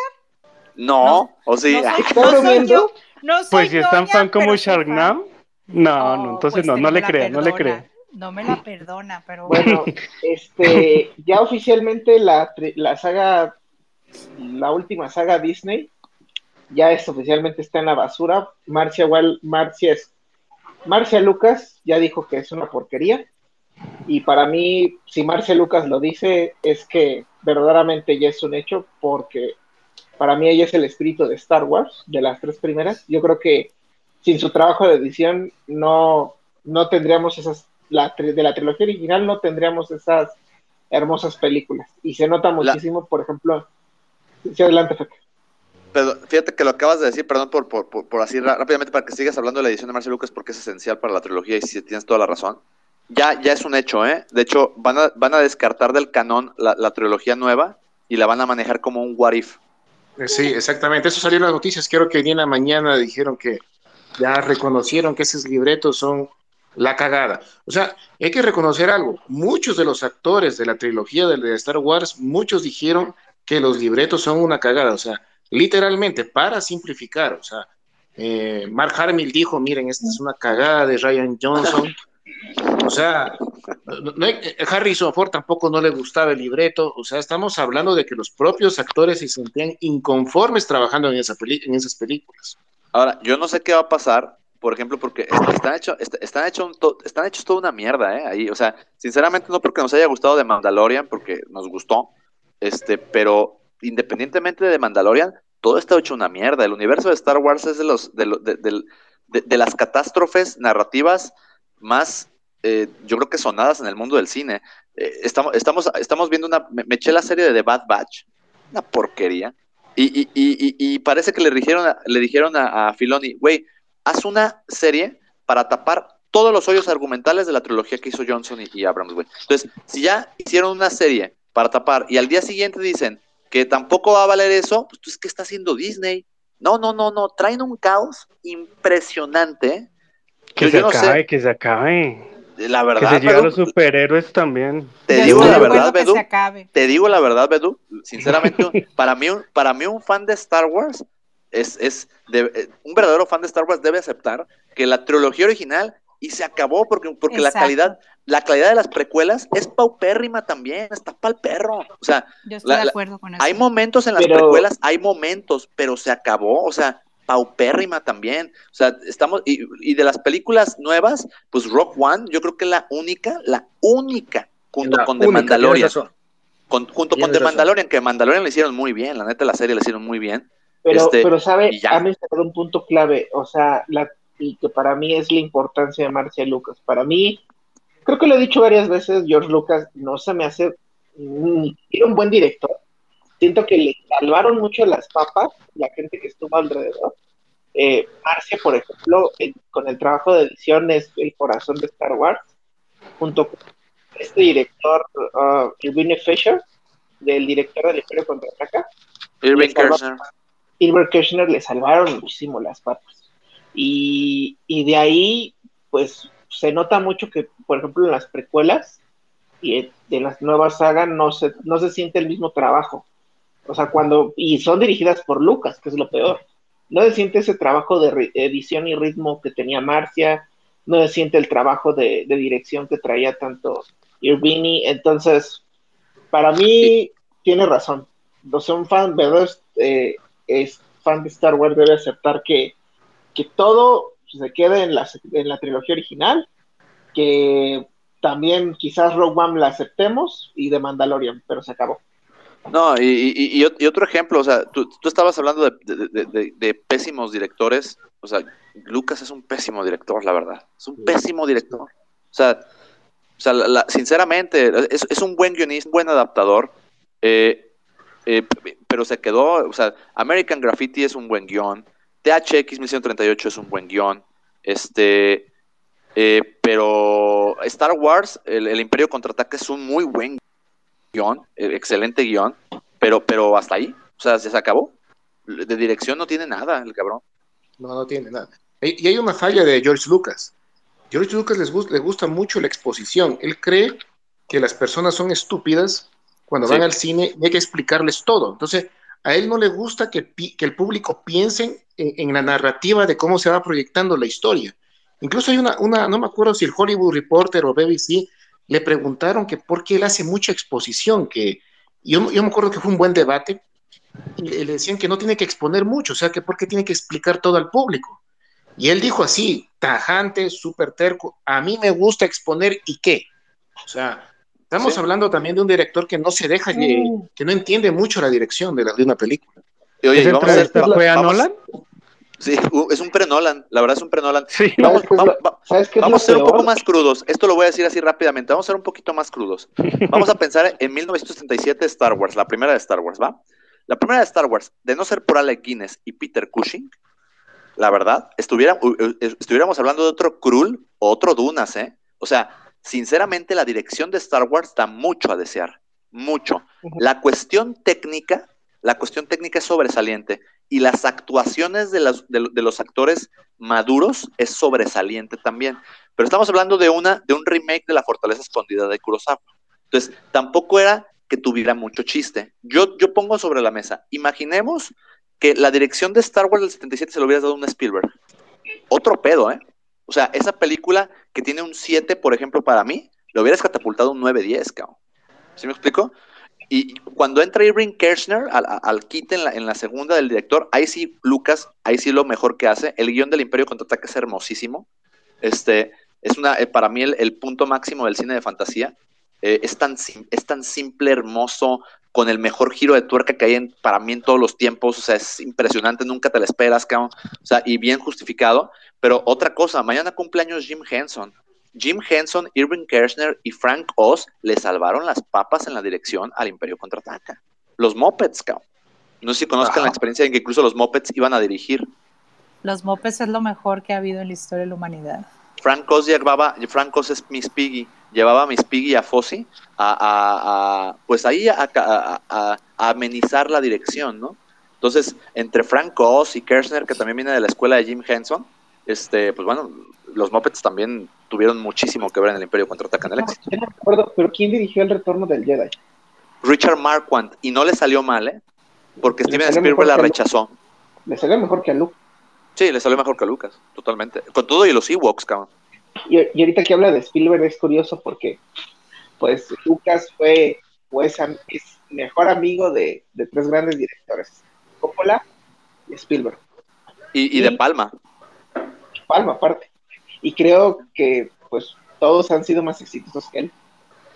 No, No, o sí. no soy- ¿Estás no soy bromeando? yo. No soy Pues si es tan fan como. Sharknado, no, no, entonces pues no, no le la crea, no le perdona. crea. No me la perdona, pero Bueno, este, ya oficialmente la, la saga, la última saga Disney, ya es oficialmente está en la basura. Marcia, Wal- Marcia, es- Marcia Lucas ya dijo que es una porquería. Y para mí, si Marcia Lucas lo dice, es que verdaderamente ya es un hecho, porque para mí ella es el espíritu de Star Wars, de las tres primeras. Yo creo que sin su trabajo de edición no, no tendríamos esas, la, de la trilogía original no tendríamos esas hermosas películas. Y se nota muchísimo, por ejemplo, sí, adelante, Feca. Pero fíjate que lo acabas de decir, perdón por, por, así rápidamente para que sigas hablando de la edición de Marcel Lucas porque es esencial para la trilogía y si tienes toda la razón. Ya, ya es un hecho, ¿eh? De hecho, van a, van a descartar del canon la, la trilogía nueva y la van a manejar como un what if. Eh, Sí, exactamente. Eso salió en las noticias. Creo que hoy en la mañana dijeron que ya reconocieron que esos libretos son la cagada. O sea, hay que reconocer algo. Muchos de los actores de la trilogía de Star Wars, muchos dijeron que los libretos son una cagada. O sea, literalmente, para simplificar. O sea, eh, Mark Hamill dijo, miren, esta es una cagada de Ryan Johnson. O sea, no- no eh, Harrison Ford tampoco no le gustaba el libreto. O sea, estamos hablando de que los propios actores se sentían inconformes trabajando en, esa peli- en esas películas. Ahora, yo no sé qué va a pasar, por ejemplo, porque est- están hechos est- están hecho están hechos toda una mierda, ¿eh? Ahí, o sea, sinceramente no porque nos haya gustado de Mandalorian, porque nos gustó, este, pero independientemente de Mandalorian, todo está hecho una mierda. El universo de Star Wars es de los de, de- de- de las catástrofes narrativas más, eh, yo creo que sonadas en el mundo del cine. Eh, estamos, estamos, estamos viendo una, me, eché la serie de The Bad Batch, una porquería. Y, y, y, y- y parece que le dijeron a, le dijeron a, a Filoni, güey, haz una serie para tapar todos los hoyos argumentales de la trilogía que hizo Johnson y, y Abrams, güey. Entonces, si ya hicieron una serie para tapar y al día siguiente dicen que tampoco va a valer eso, pues entonces, ¿qué está haciendo Disney? No, no, no, no, traen un caos impresionante. Que Yo- se yo no sé. acabe, que se acabe. La Que verdad, se a Bedu, los superhéroes también. te Yo digo la verdad, que Bedu, se te digo la verdad, Bedu, sinceramente, para mí, un- para mí un fan de Star Wars es, es de- eh, un verdadero fan de Star Wars debe aceptar que la trilogía original y se acabó porque, porque la calidad, la calidad de las precuelas es paupérrima también, está pa'l perro. O sea, Yo estoy la- de acuerdo con eso. hay momentos en las Pero- precuelas, hay momentos, pero se acabó, o sea, paupérrima también. O sea, estamos, y, y de las películas nuevas, pues Rock One, yo creo que la única, la única, junto La con The única, Mandalorian tienes razón. con- junto con The razón. Mandalorian, que Mandalorian le hicieron muy bien, la neta la serie le hicieron muy bien. Pero, Este, pero sabe, ha mencionado un punto clave, o sea, la, y que para mí es la importancia de Marcia Lucas. Para mí, creo que lo he dicho varias veces, George Lucas no se me hace ni siquiera un buen director. Siento que le salvaron mucho las papas, la gente que estuvo alrededor. Eh, Marcia, por ejemplo, con el trabajo de edición es el corazón de Star Wars, junto con este director, uh, Irvine Fisher, del director del Imperio Contraataca. Irving Kershner. Hilbert Kirchner le salvaron muchísimo las papas. Y, y de ahí, pues, se nota mucho que, por ejemplo, en las precuelas y en- de las nuevas sagas no se, no se siente el mismo trabajo. O sea, cuando, y son dirigidas por Lucas, que es lo peor. No se siente ese trabajo de edición y ritmo que tenía Marcia, no se siente el trabajo de, dirección que traía tanto Irvini. Entonces, para mí, tiene razón. No fan, ¿verdad? Eh, es fan de Star Wars debe aceptar que, que todo se quede en la, en la trilogía original, que también quizás Rogue One la aceptemos y de Mandalorian, pero se acabó. No, y, y- otro ejemplo, o sea, tú, tú estabas hablando de, de- de- de- de pésimos directores, o sea, Lucas es un pésimo director, la verdad, es un pésimo director. O sea, o sea la- la- sinceramente, es, es un buen guionista, un buen adaptador. Eh, eh, pero se quedó, o sea, American Graffiti es un buen guion, THX 1138 es un buen guion, este, eh, pero Star Wars, el, el Imperio Contraataca es un muy buen guion, eh, excelente guion, pero, pero hasta ahí, o sea, se acabó. De dirección no tiene nada el cabrón. No, no tiene nada. Y hay una falla de George Lucas. George Lucas les gus- le gusta mucho la exposición. Él cree que las personas son estúpidas cuando Sí. van al cine y hay que explicarles todo. Entonces, a él no le gusta que, que el público piense en, en la narrativa de cómo se va proyectando la historia. Incluso hay una, una, no me acuerdo si el Hollywood Reporter o BBC le preguntaron que por qué él hace mucha exposición, que yo, yo me acuerdo que fue un buen debate, y le, le decían que no tiene que exponer mucho, o sea, que por qué tiene que explicar todo al público. Y él dijo así, tajante, súper terco, a mí me gusta exponer y qué. O sea, estamos Sí. hablando también de un director que no se deja, lle- Mm. que no entiende mucho la dirección de, la, de una película. Y oye, ¿Esa y vamos a hacer- a vamos- Nolan? Sí, es un pre-Nolan, la verdad es un pre-Nolan. Sí. Vamos, ¿Sabes qué es vamos- lo- va- ¿Sabes qué es Vamos a ser un poco más crudos. Esto lo voy a decir así rápidamente. Vamos a ser un poquito más crudos. Vamos a pensar en 1937 Star Wars, la primera de Star Wars, ¿va? La primera de Star Wars, de no ser por Alec Guinness y Peter Cushing, la verdad, estuviera- estuviéramos hablando de otro Krull o otro Dunas, ¿eh? O sea, sinceramente la dirección de Star Wars da mucho a desear, mucho. La cuestión técnica, la cuestión técnica es sobresaliente y las actuaciones de, las- de- los actores maduros es sobresaliente también. Pero estamos hablando de, una, de un remake de La Fortaleza Escondida de Kurosawa. Entonces, tampoco era que tuviera mucho chiste. Yo, yo pongo sobre la mesa, imaginemos que la dirección de Star Wars del 77 se lo hubieras dado a un Spielberg. Otro pedo, ¿eh? O sea, esa película que tiene un 7, por ejemplo, para mí, lo hubieras catapultado un 9-10, cabrón. ¿Sí me explico? Y cuando entra Irving Kershner al, quite en la, en la segunda del director, ahí sí, Lucas, ahí sí lo mejor que hace. El guion del Imperio Contraataca es hermosísimo. Este, es una, eh, para mí el, punto máximo del cine de fantasía. Eh, es, tan, es tan simple, hermoso, con el mejor giro de tuerca que hay en, para mí en todos los tiempos. O sea, es impresionante, nunca te la esperas, cabrón. O sea, y bien justificado. Pero otra cosa, mañana cumpleaños Jim Henson. Jim Henson, Irving Kershner y Frank Oz le salvaron las papas en la dirección al Imperio Contraataca. Los Muppets, cabrón. No sé si conozcan Ajá. la experiencia en que incluso los Muppets iban a dirigir. Los mopes es lo mejor que ha habido en la historia de la humanidad. Frank Oz llevaba, Frank Oz es Miss Piggy, llevaba a Miss Piggy a Fossi a, a- a- pues ahí a, a- a- a amenizar la dirección, ¿no? Entonces, entre Frank Oz y Kershner, que también viene de la escuela de Jim Henson, este, pues bueno, los Muppets también tuvieron muchísimo que ver en el Imperio Contraataca en el No, éxito. yo no me acuerdo, pero ¿quién dirigió el retorno del Jedi? Richard Marquand, y no le salió mal, ¿eh? Porque Steven Spielberg la rechazó. Le salió mejor que a Luke. Sí, le salió mejor que a Lucas, totalmente. Con todo y los Ewoks, cabrón. Y, y ahorita que habla de Spielberg es curioso porque, pues, Lucas fue, pues, es mejor amigo de, de tres grandes directores: Coppola y Spielberg. Y, y de. Palma. Palma, aparte. Y creo que, pues, todos han sido más exitosos que él.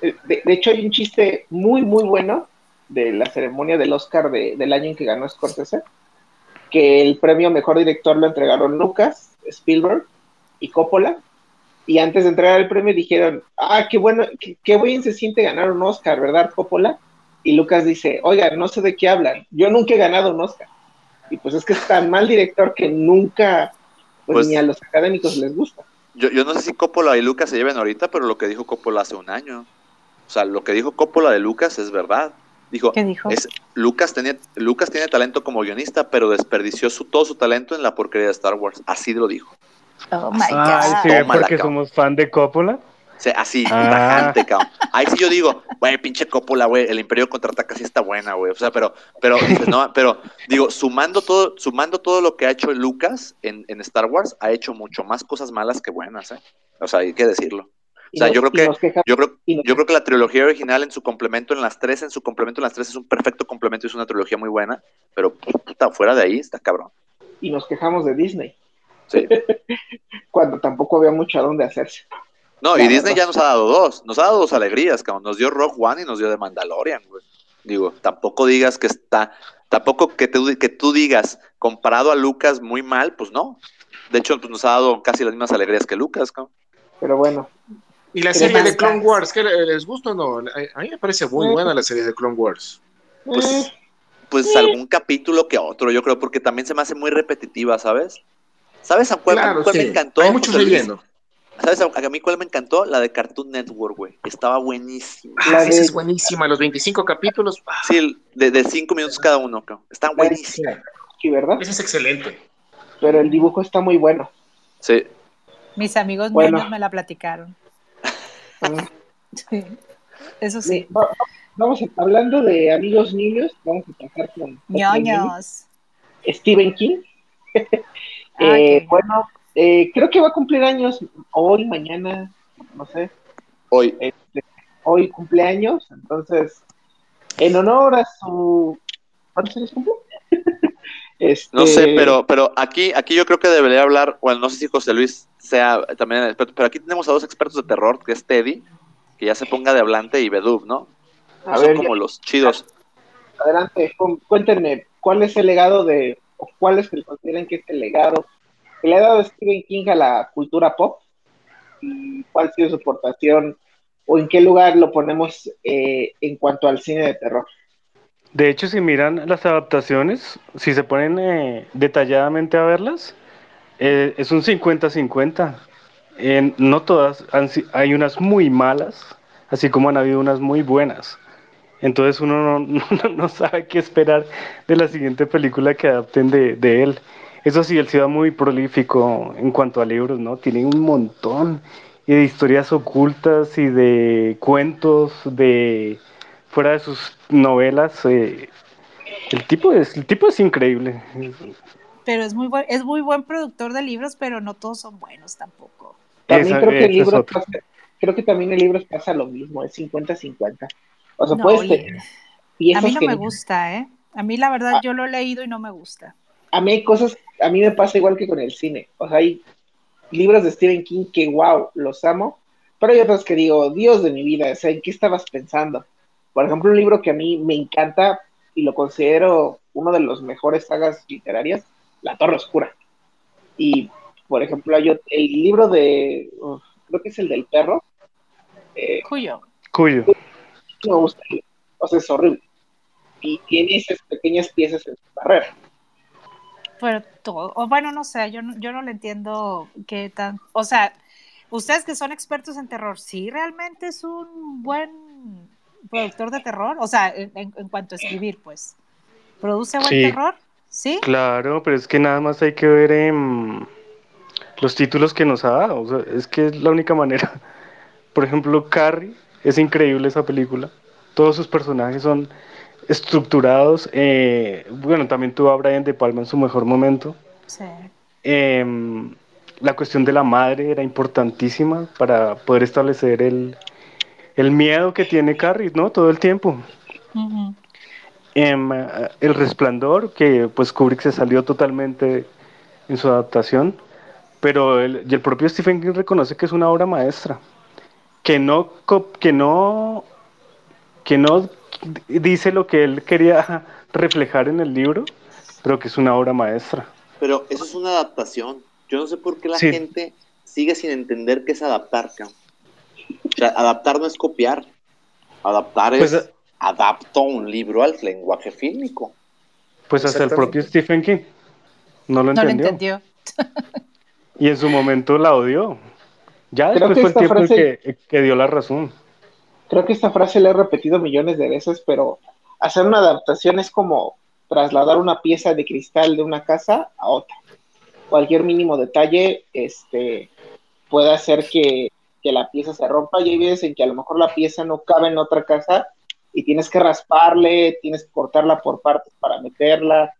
Eh, De, hecho, hay un chiste muy, muy bueno de la ceremonia del Oscar de- del año en que ganó Scorsese, que el premio Mejor Director lo entregaron Lucas, Spielberg y Coppola, y antes de entregar el premio dijeron, ah, qué bueno, qué, qué bien se siente ganar un Oscar, ¿verdad, Coppola? Y Lucas dice, oiga, no sé de qué hablan, yo nunca he ganado un Oscar. Y pues es que es tan mal director que nunca, pues, Pues- ni a los académicos les gusta. Yo, yo no sé si Coppola y Lucas se lleven ahorita, pero lo que dijo Coppola hace un año. O sea, lo que dijo Coppola de Lucas es verdad. Dijo, ¿Qué dijo? es, Lucas, tenía, Lucas tiene talento como guionista, pero desperdició su, todo su talento en la porquería de Star Wars. Así lo dijo. Oh my Ay, God. sí, ve Tómala, porque somos fan de Coppola. O sea, así, Ah. tajante, cabrón. Ahí sí yo digo, güey, pinche Coppola, güey, el Imperio contraataca sí está buena, güey. O sea, pero, pero, dices, no, pero, digo, sumando todo, sumando todo lo que ha hecho Lucas en, en Star Wars, ha hecho mucho más cosas malas que buenas, ¿eh? O sea, hay que decirlo. O sea, yo creo que- Yo creo, yo creo que la trilogía original en su complemento en las tres, en su complemento en las tres es un perfecto complemento y es una trilogía muy buena, pero puta, fuera de ahí está cabrón. y nos quejamos de Disney, Sí. cuando tampoco había mucho a dónde hacerse. No, y Disney no. ya nos ha dado dos, nos ha dado dos alegrías, cabrón. Nos dio Rock One y nos dio The Mandalorian, güey. Digo, tampoco digas que está, tampoco que, te- que tú digas comparado a Lucas muy mal, pues no. De hecho, pues nos ha dado casi las mismas alegrías que Lucas, cabrón. Pero bueno, ¿Y la ¿Qué serie de Clone? Wars? ¿qué le- les gusta o no? A mí me parece muy Eh. buena la serie de Clone Wars. Pues, eh, pues algún capítulo que otro, yo creo, porque también se me hace muy repetitiva, ¿sabes? ¿Sabes a cuál, Claro, cuál me encantó? Hay mucho José Luis? ¿Sabes a, a mí cuál me encantó? La de Cartoon Network, güey. Estaba buenísima. La Ah, esa de- es buenísima, los 25 capítulos. ah, Sí, de, de cinco minutos cada uno, creo. Están buenísimos. Sí, ¿verdad? esa es excelente. Pero el dibujo está muy bueno. Sí. Mis amigos Bueno. ñoños me la platicaron. Mm. Sí. Eso Sí, sí. va- Vamos, a- hablando de amigos niños, vamos a pasar con ñoños. Stephen King. Ah, Eh, bueno, eh, creo que va a cumplir años hoy, mañana, no sé. Hoy. Este, hoy cumpleaños, entonces, en honor a su... ¿Cuántos años cumple? Este, No sé, pero, pero aquí, aquí yo creo que debería hablar, bueno, no sé si José Luis sea también el experto, pero aquí tenemos a dos expertos de terror, que es Teddy, que ya se ponga de hablante, y Bedub, ¿no? A Son ver, como los chidos. adelante, cu- cuéntenme, ¿cuál es el legado de, o cuál es el consideran que es el legado, el legado de Stephen King a la cultura pop? ¿Y cuál ha sido su aportación, o en qué lugar lo ponemos eh, en cuanto al cine de terror? De hecho, si miran las adaptaciones, si se ponen eh, detalladamente a verlas, eh, es un 50-50. En- no todas, hay unas muy malas, así como han habido unas muy buenas. Entonces uno no, no- no sabe qué esperar de la siguiente película que adapten de, de él. Eso sí, él sí va muy prolífico en cuanto a libros, ¿no? Tiene un montón y de historias ocultas y de cuentos, de fuera de sus novelas. eh, el tipo es, el tipo es increíble. Pero es muy buen, es muy buen productor de libros, pero no todos son buenos tampoco. También Esa- creo que el ese es libro otro. pasa, creo que también el libro pasa lo mismo, es 50-50. O sea, No, puedes oye, tener a mí no que- me gusta, ¿eh? A mí la verdad yo lo he leído y no me gusta. a mí hay cosas, a mí me pasa igual que con el cine. O sea, hay libros de Stephen King que, wow, los amo, pero hay otros que digo, Dios de mi vida, o sea, ¿en qué estabas pensando? Por ejemplo, un libro que a mí me encanta y lo considero uno de los mejores sagas literarias, La Torre Oscura. Y, por ejemplo, hay ot- el libro de, uf, creo que es el del perro, eh, Cuyo. Cuyo. no me gusta, o sea, es horrible. Y tiene esas pequeñas piezas en su carrera. Pero todo, o bueno, no sé, yo no, yo no le entiendo qué tan, o sea, ustedes que son expertos en terror, ¿sí realmente es un buen productor de terror? O sea, en, en- en cuanto a escribir, pues, ¿produce buen Sí. terror? ¿Sí? Claro, pero es que nada más hay que ver em, los títulos que nos ha dado. o sea, es que es la única manera. Por ejemplo, Carrie, es increíble esa película. Todos sus personajes son estructurados. eh, bueno, también tuvo a Brian De Palma en su mejor momento. Sí. Em, la cuestión de la madre era importantísima para poder establecer el, el miedo que tiene Carrie, ¿no? Todo el tiempo. Ujú. Em, eh, el Resplandor, que pues Kubrick se salió totalmente en su adaptación, pero el, y el propio Stephen King reconoce que es una obra maestra, que no, que no, que no dice lo que él quería reflejar en el libro, pero que es una obra maestra. Pero eso es una adaptación. Yo no sé por qué la Sí. gente sigue sin entender qué es adaptar, cabrón. O sea, adaptar no es copiar. Adaptar es Pues, eh, adapto un libro al lenguaje fílmico. Pues hasta el propio Stephen King no lo No lo entendió. Y en su momento la odió. Ya Creo después fue el tiempo en que dio la razón. Creo que esta frase la he repetido millones de veces, pero hacer una adaptación es como trasladar una pieza de cristal de una casa a otra. Cualquier mínimo detalle este, puede hacer que, que la pieza se rompa y hay veces en que a lo mejor la pieza no cabe en otra casa y tienes que rasparle, tienes que cortarla por partes para meterla,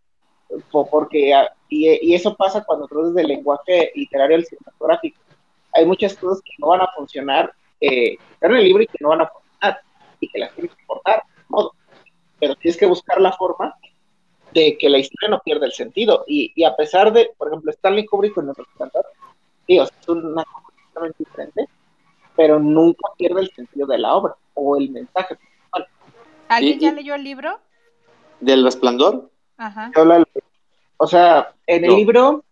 po- porque ah, y, y eso pasa cuando traduces del lenguaje literario al cinematográfico. Hay muchas cosas que no van a funcionar eh, están en el libro y que no van a funcionar y que las tienes que cortar, modo. Pero tienes que buscar la forma de que la historia no pierda el sentido. Y, y a pesar de, por ejemplo, Stanley Kubrick con el resplandor, digo, es una cosa completamente diferente, pero nunca pierde el sentido de la obra o el mensaje. principal. ¿Alguien Y- ya leyó el libro? ¿Del resplandor? Ajá. Yo la- O sea, en el No. libro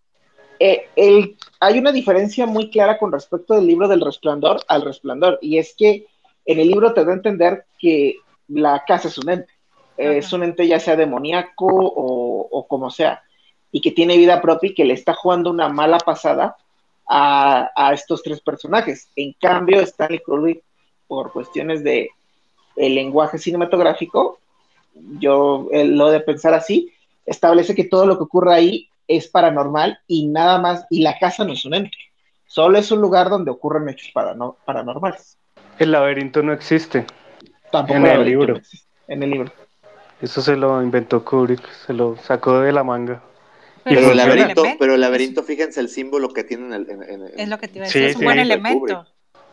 eh, el- hay una diferencia muy clara con respecto del libro del resplandor al resplandor, y es que en el libro te da a entender que la casa es un ente. es un ente ya sea demoníaco o, o como sea, y que tiene vida propia y que le está jugando una mala pasada a, a estos tres personajes. En cambio, Stanley Kubrick, por cuestiones de el lenguaje cinematográfico, yo eh, lo de pensar así, establece que todo lo que ocurre ahí es paranormal y nada más, y la casa no es un ente, solo es un lugar donde ocurren hechos parano- paranormales. El laberinto no existe. Tampoco En el libro. En el libro. Eso se lo inventó Kubrick, se lo sacó de la manga. Pero el, laberinto, pero el laberinto, fíjense el símbolo que tiene en el... en- en- Es lo que te iba a Sí, decir, es un sí. buen elemento.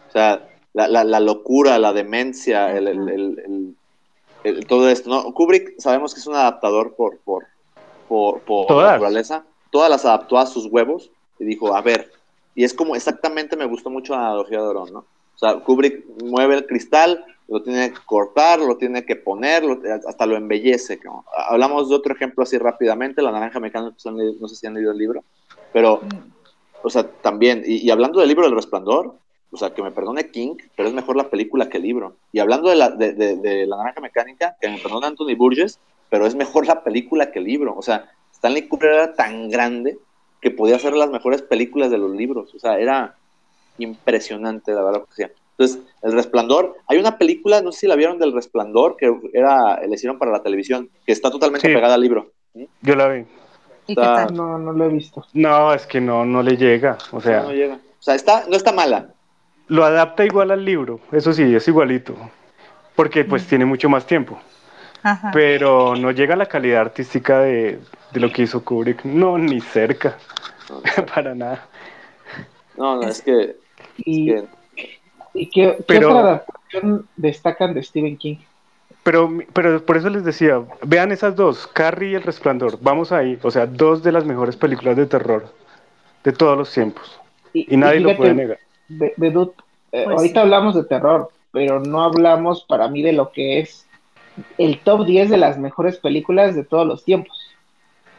O sea, la, la, la locura, la demencia, el, el- Ajá. el- el- el- todo esto. ¿no? Kubrick sabemos que es un adaptador por, por, por, por Todas. naturaleza. Todas las adaptó a sus huevos y dijo, a ver, y es como exactamente me gustó mucho la analogía de Orón, ¿no? O sea, Kubrick mueve el cristal, lo tiene que cortar, lo tiene que poner, lo- hasta lo embellece. ¿no? Hablamos de otro ejemplo así rápidamente, La Naranja Mecánica, no sé si han leído el libro, pero o sea, también, y, y hablando del libro del resplandor, o sea, que me perdone King, pero es mejor la película que el libro. Y hablando de la, de, de- de la naranja mecánica, que me perdone Anthony Burgess, pero es mejor la película que el libro. O sea, Stanley Kubrick era tan grande que podía hacer las mejores películas de los libros. O sea, era impresionante, la verdad. que. Entonces, El Resplandor, hay una película, no sé si la vieron del Resplandor, que era, le hicieron para la televisión, que está totalmente Sí. pegada al libro. Yo la vi. ¿Y qué tal? No, no lo he visto. No, es que no, no le llega. O sea, no llega. O sea, está, no está mala. lo adapta igual al libro. Eso sí, es igualito. Porque pues tiene mucho más tiempo. Ajá. Pero no llega a la calidad artística de, de lo que hizo Kubrick. No, ni cerca. Para nada. no, no, es que, ¿Y, que y qué, qué Pero- otra adaptación destacan de Stephen King? Pero, pero por eso les decía, vean esas dos, Carrie y El Resplandor. Vamos ahí. O sea, dos de las mejores películas de terror de todos los tiempos. Y nadie lo fíjate, puede negar. Bedut, eh, Pues ahorita sí. hablamos de terror, pero no hablamos para mí de lo que es el top 10 de las mejores películas de todos los tiempos.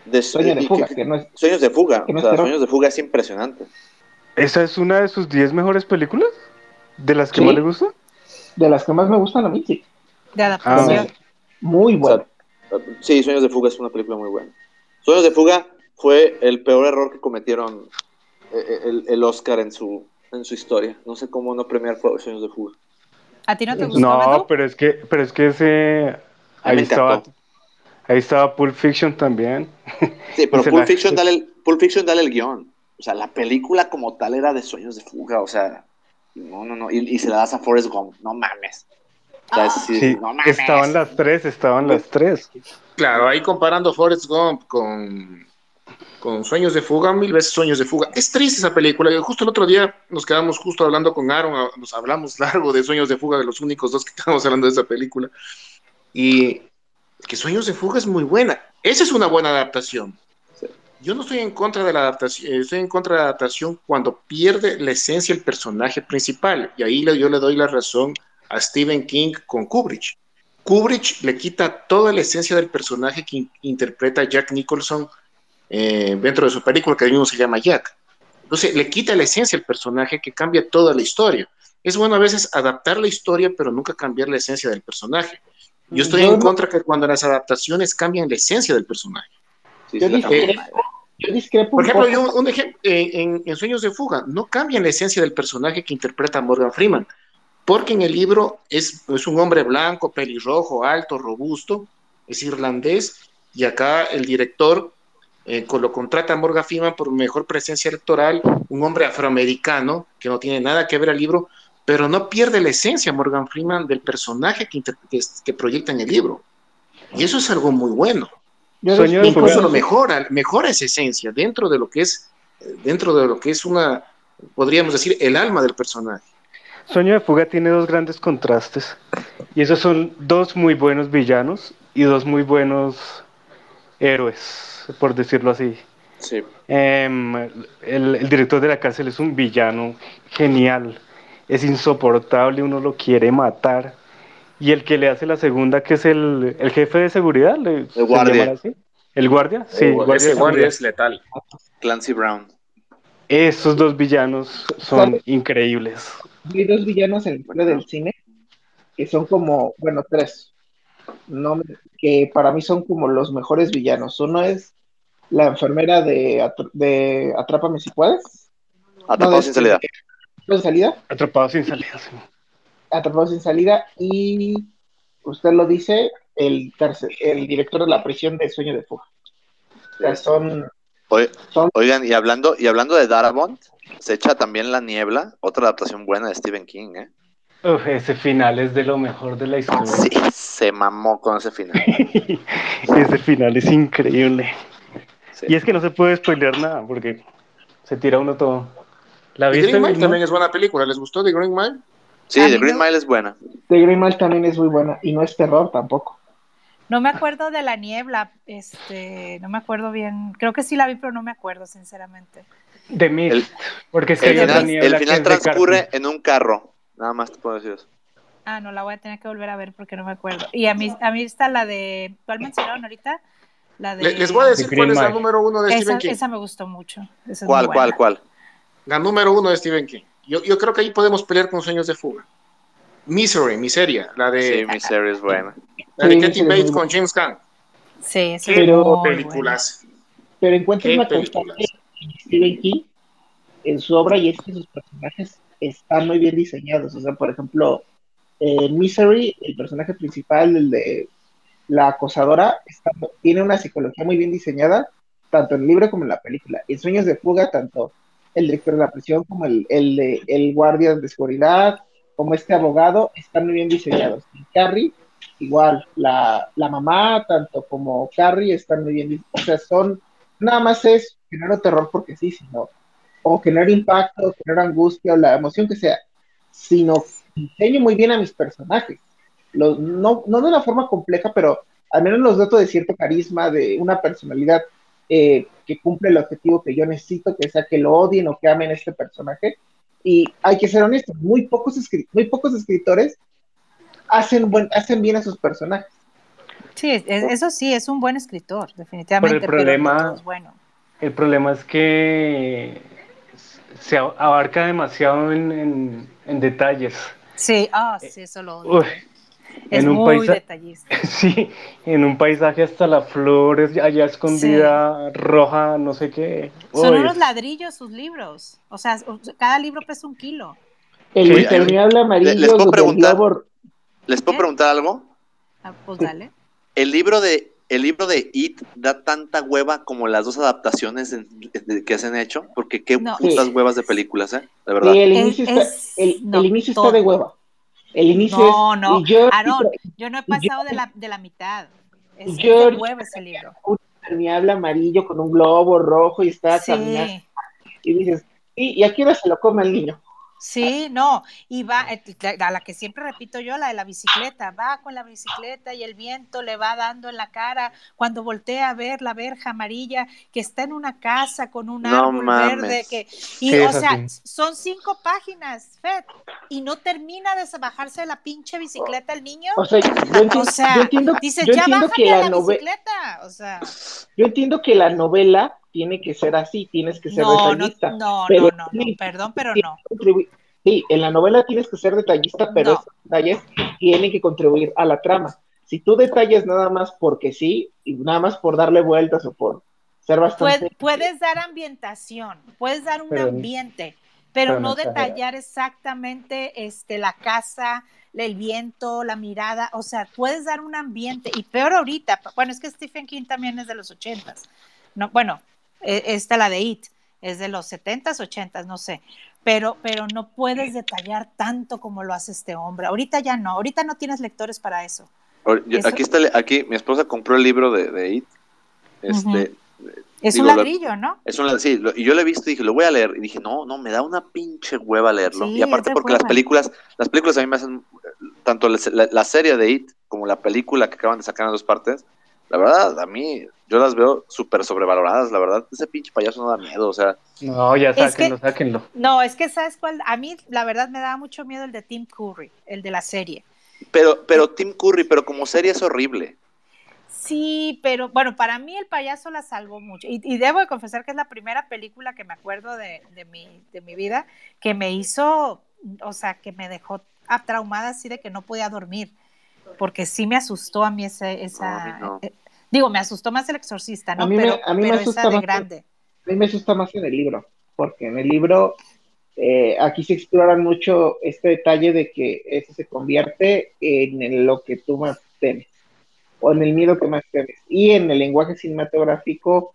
de, Sueño de fuga, que- que no es Sueños de fuga, que no o sea. Sueños de fuga es impresionante. ¿Esa es una de sus 10 mejores películas? ¿De las que Sí. más le gusta? de las que más me gustan a mí, sí. De adaptación. Ah, Muy bueno. O sea, sí, Sueños de fuga es una película muy buena. Sueños de fuga fue el peor error que cometieron eh, el, el Oscar en su, en su historia. No sé cómo no premiar fue Sueños de fuga. ¿A ti no te gustó, No, pero es que, pero es que ese ahí estaba, ahí estaba Pulp Fiction también. Sí, pero Pulp la- Fiction, dale el, Pulp Fiction dale el guion. O sea, la película como tal era de Sueños de fuga. O sea, no, no, no. Y, y se la das a Forrest Gump. No mames. O sea, es decir, Sí, no mames. estaban las tres, estaban las tres. Claro, ahí comparando Forrest Gump con, con Sueños de Fuga, mil veces Sueños de Fuga. Es triste esa película. Justo el otro día nos quedamos justo hablando con Aaron, a- nos hablamos largo de Sueños de Fuga, de los únicos dos que estábamos hablando de esa película. Y que Sueños de Fuga es muy buena. Esa es una buena adaptación. Yo no estoy en contra de la adaptación, eh, estoy en contra de la adaptación cuando pierde la esencia el personaje principal. Y ahí le- yo le doy la razón a Stephen King con Kubrick. Kubrick le quita toda la esencia del personaje que in- interpreta Jack Nicholson eh, dentro de su película, que mismo se llama Jack. Entonces, le quita la esencia al personaje que cambia toda la historia. Es bueno a veces adaptar la historia, pero nunca cambiar la esencia del personaje. Yo estoy Yo en no- contra que cuando las adaptaciones cambian la esencia del personaje. Sí, Yo discrepo, yo discrepo Por ejemplo, yo, un ejemplo, en, en Sueños de Fuga, no cambian la esencia del personaje que interpreta Morgan Freeman, porque en el libro es, es un hombre blanco, pelirrojo, alto, robusto, es irlandés, y acá el director eh, con- lo contrata a Morgan Freeman por mejor presencia electoral, un hombre afroamericano que no tiene nada que ver al libro, pero no pierde la esencia Morgan Freeman del personaje que, inter- que, que proyecta en el libro. Y eso es algo muy bueno. De Incluso lo mejora, mejora esa esencia dentro de lo que es, dentro de lo que es una, podríamos decir, el alma del personaje. Sueño de fuga tiene dos grandes contrastes. Y esos son dos muy buenos villanos y dos muy buenos héroes, por decirlo así. Sí. Em, el, el director de la cárcel es un villano genial, es insoportable, uno lo quiere matar. Y el que le hace la segunda, que es el, el jefe de seguridad, ¿le- se guardia. así? ¿El guardia? Sí, guardia Ese de guardia es letal. Clancy Brown. Esos dos villanos son ¿Sabe? increíbles. Hay dos villanos en del cine que son como, bueno, tres. No, que para mí son como los mejores villanos. Uno es la enfermera de, de Atrápame si puedes. Atrapado No, sin este, salida. Sin salida. Atrapado sin salida. sí. Atrapado sin salida. Y usted lo dice, el, tercer- el director de la prisión de Sueño de Fuga. O sea, son, Oye, son Oigan, y hablando, y hablando de Darabont, se echa también La Niebla, otra adaptación buena de Stephen King, ¿eh? Uf, ese final es de lo mejor de la historia. Sí, se mamó con ese final. ese final es increíble. Sí. Y es que no se puede spoilear nada porque se tira uno todo. ¿La The viste? Green Mile también es buena película. ¿Les gustó The Green Mile? Sí, The mí Green me- Mile es buena. The Green Mile también es muy buena. Y no es terror tampoco. No me acuerdo de la niebla, este, no me acuerdo bien. Creo que sí la vi, pero no me acuerdo, sinceramente. Mist. El- porque es que El final, niebla el final de transcurre en un carro. Nada más te puedo decir eso. Ah, no, la voy a tener que volver a ver porque no me acuerdo. Y a mí, a mí está la de, ¿cuál mencionaron ahorita? La de... Le- Les voy a decir cuál es la número uno de esa, Stephen King. esa me gustó mucho. Esa ¿Cuál, cuál, cuál? La número uno de Stephen King. Yo, yo creo que ahí podemos pelear con Sueños de Fuga. Misery, Miseria, la de, Sí, mi serie es buena. la de Sí, Kathy sí, Bates con James Caan. Sí, esa Qué buena. películas. Pero encuentro Qué una películas. constante en Stephen King en su obra y es que sus personajes están muy bien diseñados. O sea, por ejemplo, en Misery, el personaje principal, el de la acosadora, tiene una psicología muy bien diseñada, tanto en el libro como en la película. En Sueños de Fuga, tanto el director de la prisión como el, el, de- el guardia de seguridad, como este abogado, están muy bien diseñados. En Carrie, igual, la, la mamá, tanto como Carrie, están muy bien diseñados. O sea, son, nada más es generar terror porque sí, sino, o generar impacto, o generar angustia, o la emoción que sea, sino diseño muy bien a mis personajes. Los- no, no de una forma compleja, pero al menos los doto de cierto carisma, de una personalidad eh, que cumple el objetivo que yo necesito, que sea que lo odien o que amen a este personaje. Y hay que ser honestos, muy pocos, escri- muy pocos escritores hacen, buen, hacen bien a sus personajes. Sí, es- eso sí, es un buen escritor, definitivamente, pero, problema- no todo es bueno. El problema es que se abarca demasiado en, en- en detalles. Sí, ah, sí, eso lo odio. Uy, es en un muy paisa- detallista. sí, en un paisaje hasta la flor es allá escondida, roja, no sé qué. Son unos ladrillos sus libros. O sea, cada libro pesa un kilo. El Sí, impermeable amarillo les puedo preguntar. ¿Les puedo ¿Qué? preguntar algo? Ah, pues dale. El libro de el libro de It da tanta hueva como las dos adaptaciones de- de- que se han hecho, porque qué No. putas Sí. huevas de películas, ¿eh? De verdad. Sí, el Es- inicio, está, es- el, no, el inicio está de hueva. El inicio No, es. no, y yo, Aarón, yo no he pasado de la, de la mitad. Es, es Yo- de huevo ese libro. un impermeable amarillo con un globo rojo y está caminando. Y dices, ¿y, y a qué hora se lo come el niño? Sí, no. Y va, eh, a la que siempre repito yo, la de la bicicleta. Va con la bicicleta y el viento le va dando en la cara. Cuando voltea a ver la verja amarilla que está en una casa con un No árbol mames. verde. que Y, Sí, o sea, así. son cinco páginas, Fed. Y no termina de bajarse de la pinche bicicleta el niño. O sea, yo entiendo, O sea, yo entiendo, dices, yo ya entiendo que la bicicleta. O sea, yo entiendo que la novela tiene que ser así, tienes que ser no, detallista. no, pero no, no, no, perdón, pero no. Sí, en la novela tienes que ser detallista, pero No. esos detalles tienen que contribuir a la trama. Si tú detallas nada más porque sí, y nada más por darle vueltas o por ser bastante... Pued- puedes dar ambientación, puedes dar un Pero- ambiente, pero, pero no exagerar. detallar exactamente este, la casa, el viento, la mirada, o sea, puedes dar un ambiente, y peor ahorita, bueno, es que Stephen King también es de los ochentas, no, bueno, esta la de It, es de los setentas, ochentas, no sé, pero, pero no puedes detallar tanto como lo hace este hombre, ahorita ya no, ahorita no tienes lectores para eso. Ahora, yo- Eso- Aquí está, aquí mi esposa compró el libro de, de It. Este, Es Digo, un lo- ladrillo, ¿no? es una, sí, lo- y yo lo he visto y dije, lo voy a leer. Y dije, no, no, me da una pinche hueva leerlo. Sí, y aparte porque las películas, las películas a mí me hacen, eh, tanto la, la- la serie de It como la película que acaban de sacar en dos partes, la verdad, a mí, yo las veo súper sobrevaloradas, la verdad. Ese pinche payaso no da miedo, o sea, No, ya Es que- sáquenlo, sáquenlo. No, es que sabes cuál, a mí la verdad me daba mucho miedo el de Tim Curry, el de la serie. pero, pero Tim Curry, pero como serie es horrible. Sí, pero bueno, para mí el payaso la salvó mucho. Y, y debo de confesar que es la primera película que me acuerdo de, de mi, de mi vida que me hizo, o sea, que me dejó traumada así de que no podía dormir. Porque sí me asustó a mí ese, esa... No, a mí no. eh, digo, me asustó más el exorcista, ¿no? A mí me- pero a mí me pero asusta esa de más- grande. A mí me asusta más en el libro, porque en el libro eh, aquí se exploran mucho este detalle de que eso se convierte en lo que tú más temes, o en el miedo que más temes. Y en el lenguaje cinematográfico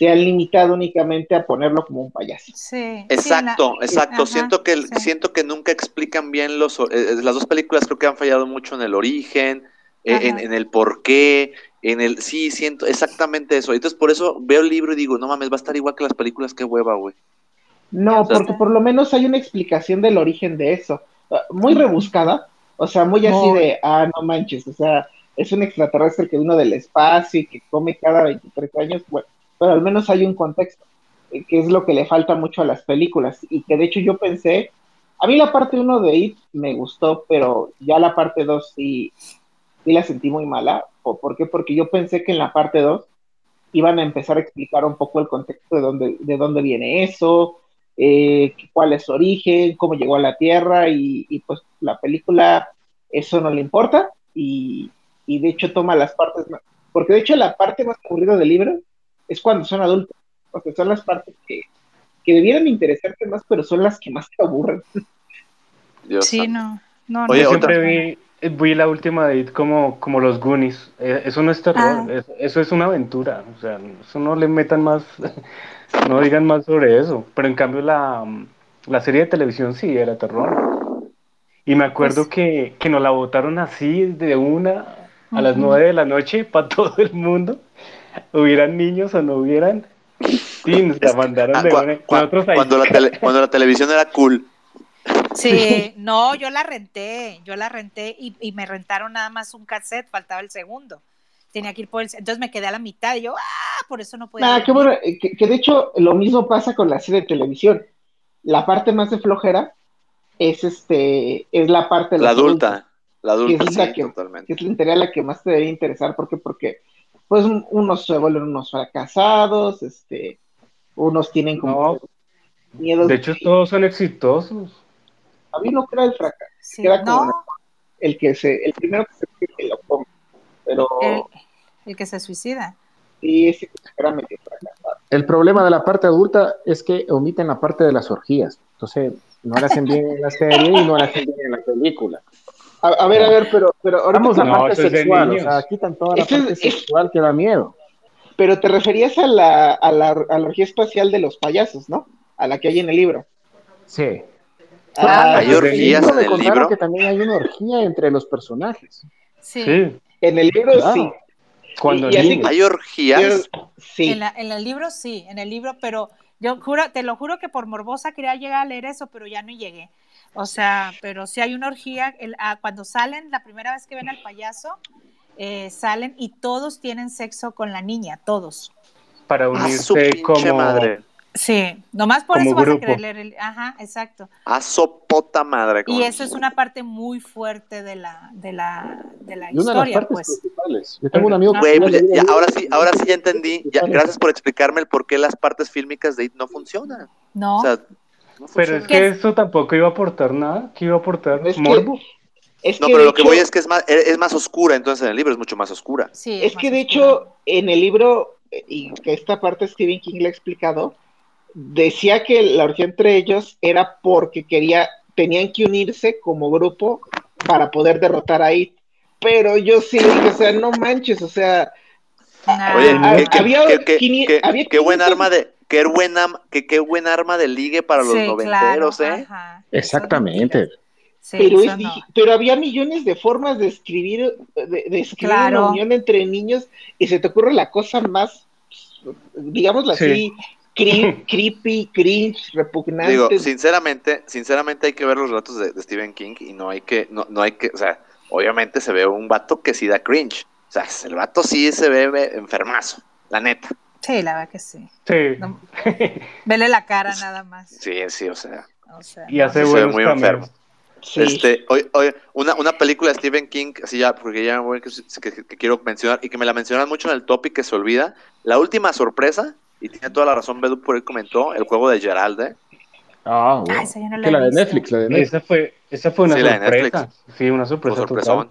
se han limitado únicamente a ponerlo como un payaso. Sí. Exacto, sí, la- exacto. Ajá, siento que sí. siento que nunca explican bien los eh, eh, las dos películas creo que han fallado mucho en el origen, eh, en, en el por qué, en el sí, siento exactamente eso. Entonces por eso veo el libro y digo, no mames, va a estar igual que las películas, qué hueva, güey. No, O sea, porque por lo menos hay una explicación del origen de eso, muy rebuscada, o sea, muy así de, ah, no manches, o sea, es un extraterrestre que vino del espacio y que come cada 23 años, bueno, pero al menos hay un contexto, eh, que es lo que le falta mucho a las películas, y que de hecho yo pensé, a mí la parte 1 de It me gustó, pero ya la parte 2 sí, sí la sentí muy mala, ¿O ¿por qué? Porque yo pensé que en la parte 2 iban a empezar a explicar un poco el contexto de dónde, de dónde viene eso, eh, cuál es su origen, cómo llegó a la Tierra y, y, pues la película eso no le importa y, y de hecho toma las partes más, porque de hecho la parte más aburrida del libro es cuando son adultos, o sea, son las partes que, que debieran interesarte más, pero son las que más te aburren. Dios Sí, santo. no. no, Oye, no, Yo otra- siempre vi, vi la última de It como, como los Goonies. Eh, eso no es terror, Ah. es- eso es una aventura. O sea, eso no le metan más, no digan más sobre eso. Pero en cambio la, la serie de televisión sí era terror. Y me acuerdo Pues- que, que nos la botaron así de una a las nueve de la noche para todo el mundo. Hubieran niños o no hubieran. Sí, nos la mandaron Ah, de cua- Nosotros ahí. cuando, la tele- cuando la televisión era cool. Sí, no, yo la renté, yo la renté y, y me rentaron nada más un cassette, faltaba el segundo. Tenía que ir por el, entonces me quedé a la mitad y yo, ah, por eso no podía. Nah, qué dormir". bueno, eh, que, que de hecho lo mismo pasa con la serie de televisión. La parte más de flojera es este, es la parte de La adulta. La adulta, es la que- totalmente. que es la que más te debe interesar, porque, porque pues un- unos se vuelven unos fracasados, este, unos tienen como No, miedos. de hecho, todos son exitosos. a mí no era el fracaso, Sí, queda como no, el que se, el primero que se que lo come, pero el, el que se suicida. sí, ese que era medio fracaso. El problema de la parte adulta es que omiten la parte de las orgías. Entonces, no la hacen bien en la serie y no la hacen bien en la película. A, a ver, a ver, pero, pero ahorita Vamos a la No, parte sexual, o sea, quitan toda la parte es- sexual que da miedo. pero te referías a la, a la, a la orgía espacial de los payasos, ¿no? A la que hay en el libro. Sí. Ah, ¿Hay pues, orgías libro en me el contaron libro? que también hay una orgía entre los personajes. Sí. Sí, En el libro Claro. sí. cuando Y- y así niños. ¿Hay orgías? Pero- sí. En, la- en el libro sí, en el libro, pero yo juro, te lo juro que por morbosa quería llegar a leer eso, pero ya no llegué. O sea, pero sí hay una orgía, el- ah, cuando salen, la primera vez que ven al payaso, eh, salen y todos tienen sexo con la niña, todos. para A Ah, su unirse pinche como madre. Sí, nomás por Como eso vas a querer leer el... Ajá, exacto. A sopota madre. Y eso es una parte muy fuerte de la, de la, de la Y una de las historia, partes pues. principales. Yo tengo un amigo que pues ya- leído ya- el ahora sí, ahora sí ya que entendí. Ya, gracias por explicarme el por qué las partes fílmicas de IT no funcionan. No, O sea, no Pero es que esto tampoco iba a aportar nada, que iba a aportar Es que- morbo. Es No, que pero lo que hecho- voy es que es más, es más oscura, entonces en el libro es mucho más oscura. sí. Es que de oscura. hecho, en el libro, y que esta parte Stephen King le ha explicado, decía que la orgía entre ellos era porque quería, tenían que unirse como grupo para poder derrotar a It. Pero yo sí dije, o sea, no manches, o sea, Nah. Oye, qué- qué- había qué- qué- quini- qué- había qué buen 500 arma de, qué buen, am- qué, qué buen arma de ligue para los Sí, noventeros, claro, ¿eh? ajá. Exactamente. Sí, pero, es, no. pero había millones de formas de escribir, de, de escribir Claro. una unión entre niños y se te ocurre la cosa más, digámoslo Sí. así, cre- creepy, cringe, repugnante. Digo, sinceramente, sinceramente hay que ver los relatos de, de Stephen King y no hay que, no, no hay que, o sea, obviamente se ve un vato que sí da cringe. O sea, el vato sí se ve ve enfermazo, la neta. Sí, la verdad que sí. Sí. No, vele la cara nada más. Sí, sí, o sea. O sea, Y no. hace buenos muy enfermo. Sí. Este, oye, oye, una, una película de Stephen King, así ya, porque ya voy, que, que- que quiero mencionar y que me la mencionan mucho en el topic que se olvida. La última sorpresa, y tiene toda la razón Bedu por ahí comentó, el juego de Gerald, ¿eh? Ah, Ah, bueno. esa yo no la Que la de. Netflix, la de Netflix. Esa fue, esa fue una Sí, la de sorpresa. Netflix. Sí, una sorpresa total.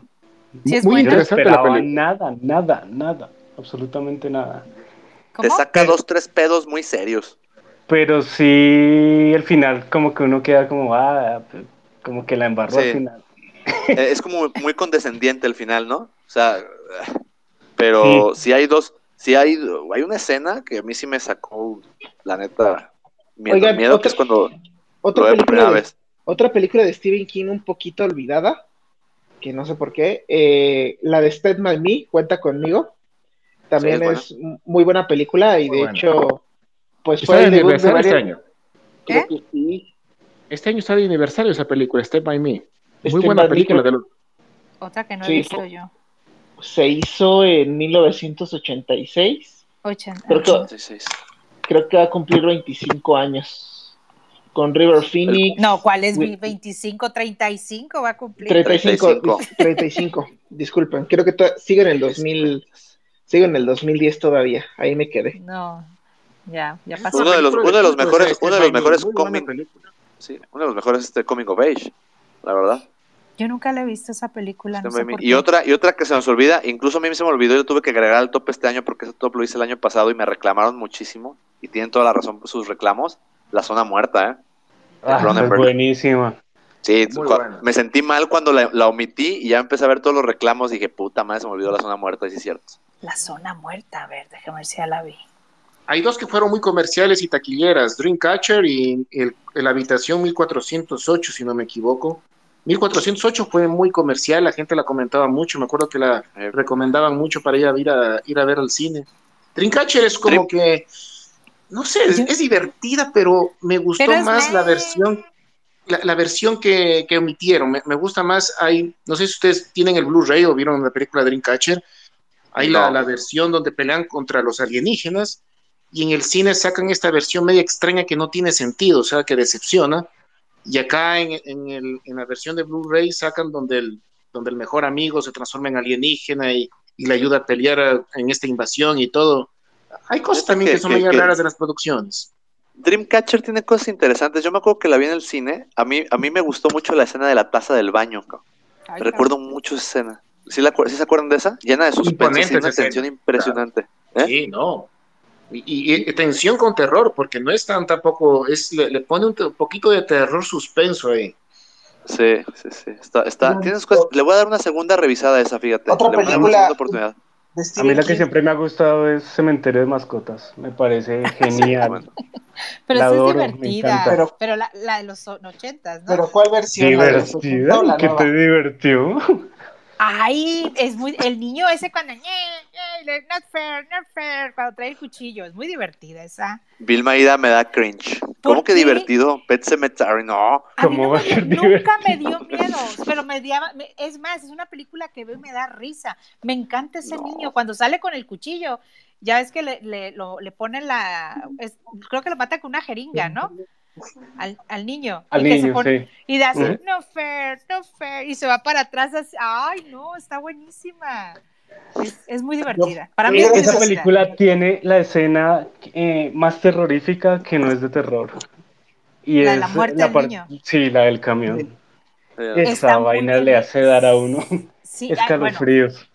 Sí, es Muy buena. Yo no interesante la película. nada, nada, nada, absolutamente nada. Te saca dos, tres pedos muy serios. Pero sí, el final como que uno queda como, ah, como que la embarró Sí. al final. Eh, es como muy condescendiente el final, ¿no? O sea, pero si hay dos, si hay, hay una escena que a mí sí me sacó, la neta, miedo, Oigan, miedo otra- que es cuando Otra lo veo por película, primera de, vez. otra película de Stephen King un poquito olvidada, que no sé por qué, eh, la de By Me, cuenta conmigo. También Sí, es es, muy buena película y Muy de buena. hecho, pues fue de el debut de aniversario este año. Creo que sí. Este año está de aniversario esa película, Step by Me. Muy buena película. De Otra que no he Sí, visto fue- yo. Se hizo en 1986. 80. Creo que, creo que va a cumplir 25 años. Con River Phoenix. No, ¿cuál es Wi- mi 25, 35 va a cumplir? 35, 35. dis- 35, disculpen, creo que sigue en el 2000, sigue en el 2010 todavía, ahí me quedé. No, ya, ya pasó. Uno de los- película uno de los culto, mejores- esa Step uno de los Me. mejores película. Sí, uno de los mejores este Coming of Age, la verdad. Yo nunca le he visto esa película, no sé por qué. Y otra, y otra que se nos olvida, incluso a mí se me olvidó, yo tuve que agregar al top este año porque ese top lo hice el año pasado y me reclamaron muchísimo. Y tienen toda la razón por sus reclamos. La zona muerta, ¿eh? Ah, es buenísima. Sí, me sentí mal cuando la, la omití y ya empecé a ver todos los reclamos. Dije, puta madre, se me olvidó la zona muerta, y sí es cierto. La zona muerta, a ver, déjame ver si ya la vi. Hay dos que fueron muy comerciales y taquilleras, Dreamcatcher y el, el Habitación 1408, si no me equivoco. 1408 fue muy comercial, la gente la comentaba mucho, me acuerdo que la recomendaban mucho para ir a, ir a, ir a ver al cine. Dreamcatcher es como Dream- que, no sé, es, es divertida, pero me gustó Pero más la versión, la, la versión que, que omitieron. Me, me gusta más, hay, no sé si ustedes tienen el Blu-ray o vieron la película Dreamcatcher, hay la, No. la versión donde pelean contra los alienígenas y en el cine sacan esta versión media extraña que no tiene sentido, o sea, que decepciona. Y acá en, en el- en la versión de Blu-ray sacan donde el, donde el mejor amigo se transforma en alienígena y, y le ayuda a pelear a- en esta invasión y todo. Hay cosas también que- que, son que- medio que- raras de las producciones. Dreamcatcher tiene cosas interesantes. Yo me acuerdo que la vi en el cine. A mí, a mí me gustó mucho la escena de la taza del baño. Ay, Recuerdo mucho esa escena. ¿Sí, la, acu- sí se acuerdan de esa? Llena de suspenso, Imponente sí, una tensión impresionante. ¿Eh? Sí, no. Y, y- y tensión con terror, porque no es tan tampoco, es, le, le pone un poquito de terror suspenso ahí. Sí, sí, sí. Está, está, tienes cosas- le voy a dar una segunda revisada a esa, fíjate. Otra le voy a dar una película- oportunidad. A mí la que siempre me ha gustado es Cementerio de Mascotas. Me parece genial. Pero La esa es divertida. Pero, Pero- la, la de los ochentas, ¿no? Pero ¿cuál versión? ¿La de los 80 o ¿Divertida? la ¿Qué te divirtió? Ay, es muy, el niño ese cuando, "Ñe, ñe", le- not fair, not fair, cuando trae el cuchillo, es muy divertida esa. Vilma Ida me da cringe. ¿Cómo que qué? divertido? Pet Cemetery, no. A mí ¿Cómo no va me a ser dio- nunca me dio miedo, pero me me- es más, es una película que veo y me da risa. Me encanta ese No. niño cuando sale con el cuchillo. Ya ves que le, le, lo- le ponen la, es- creo que lo mata con una jeringa, ¿no? Al, al niño. Al y que se niño, pone- sí. Y de así, Ujú. no fair, no fair. Y se va para atrás así. Ay, no, está buenísima. Es, es muy divertida. Para mí es Esa película tiene la escena eh, más terrorífica que no es de terror. Y La de es la muerte del niño. Sí, la del camión. Eh, Esa vaina le hace dar a uno Sí, ay, bueno, escalofríos.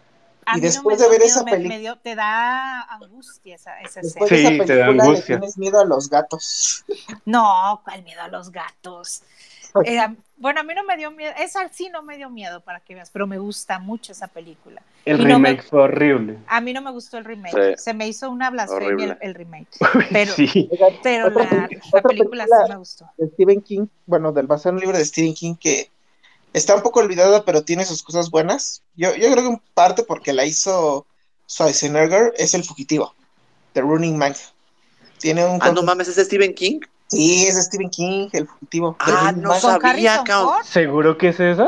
A Y mí después no de me ver dio esa dio- te da angustia esa, esa Después escena. Sí, de esa te da película le angustia. tienes miedo a los gatos. No, ¿cuál miedo a los gatos? Eh, bueno, a mí no me dio miedo, esa sí no me dio miedo para que veas, pero me gusta mucho esa película. El Y no me- remake fue horrible. A mí no me gustó el remake, Sí. se me hizo una blasfemia el, remake, pero, sí. Pero otra la, película sí película me gustó. de Stephen King, bueno, del basado libro de Stephen King que está un poco olvidada, pero tiene sus cosas buenas. Yo, yo creo que en parte porque la hizo Schwarzenegger es El Fugitivo, The Running Man. Tiene un Ah, no mames, ¿es Stephen King? Sí, es Stephen King, El Fugitivo. The Ah, Running no Man. ¿Con sabía, cabrón. Ford? ¿Seguro que es esa?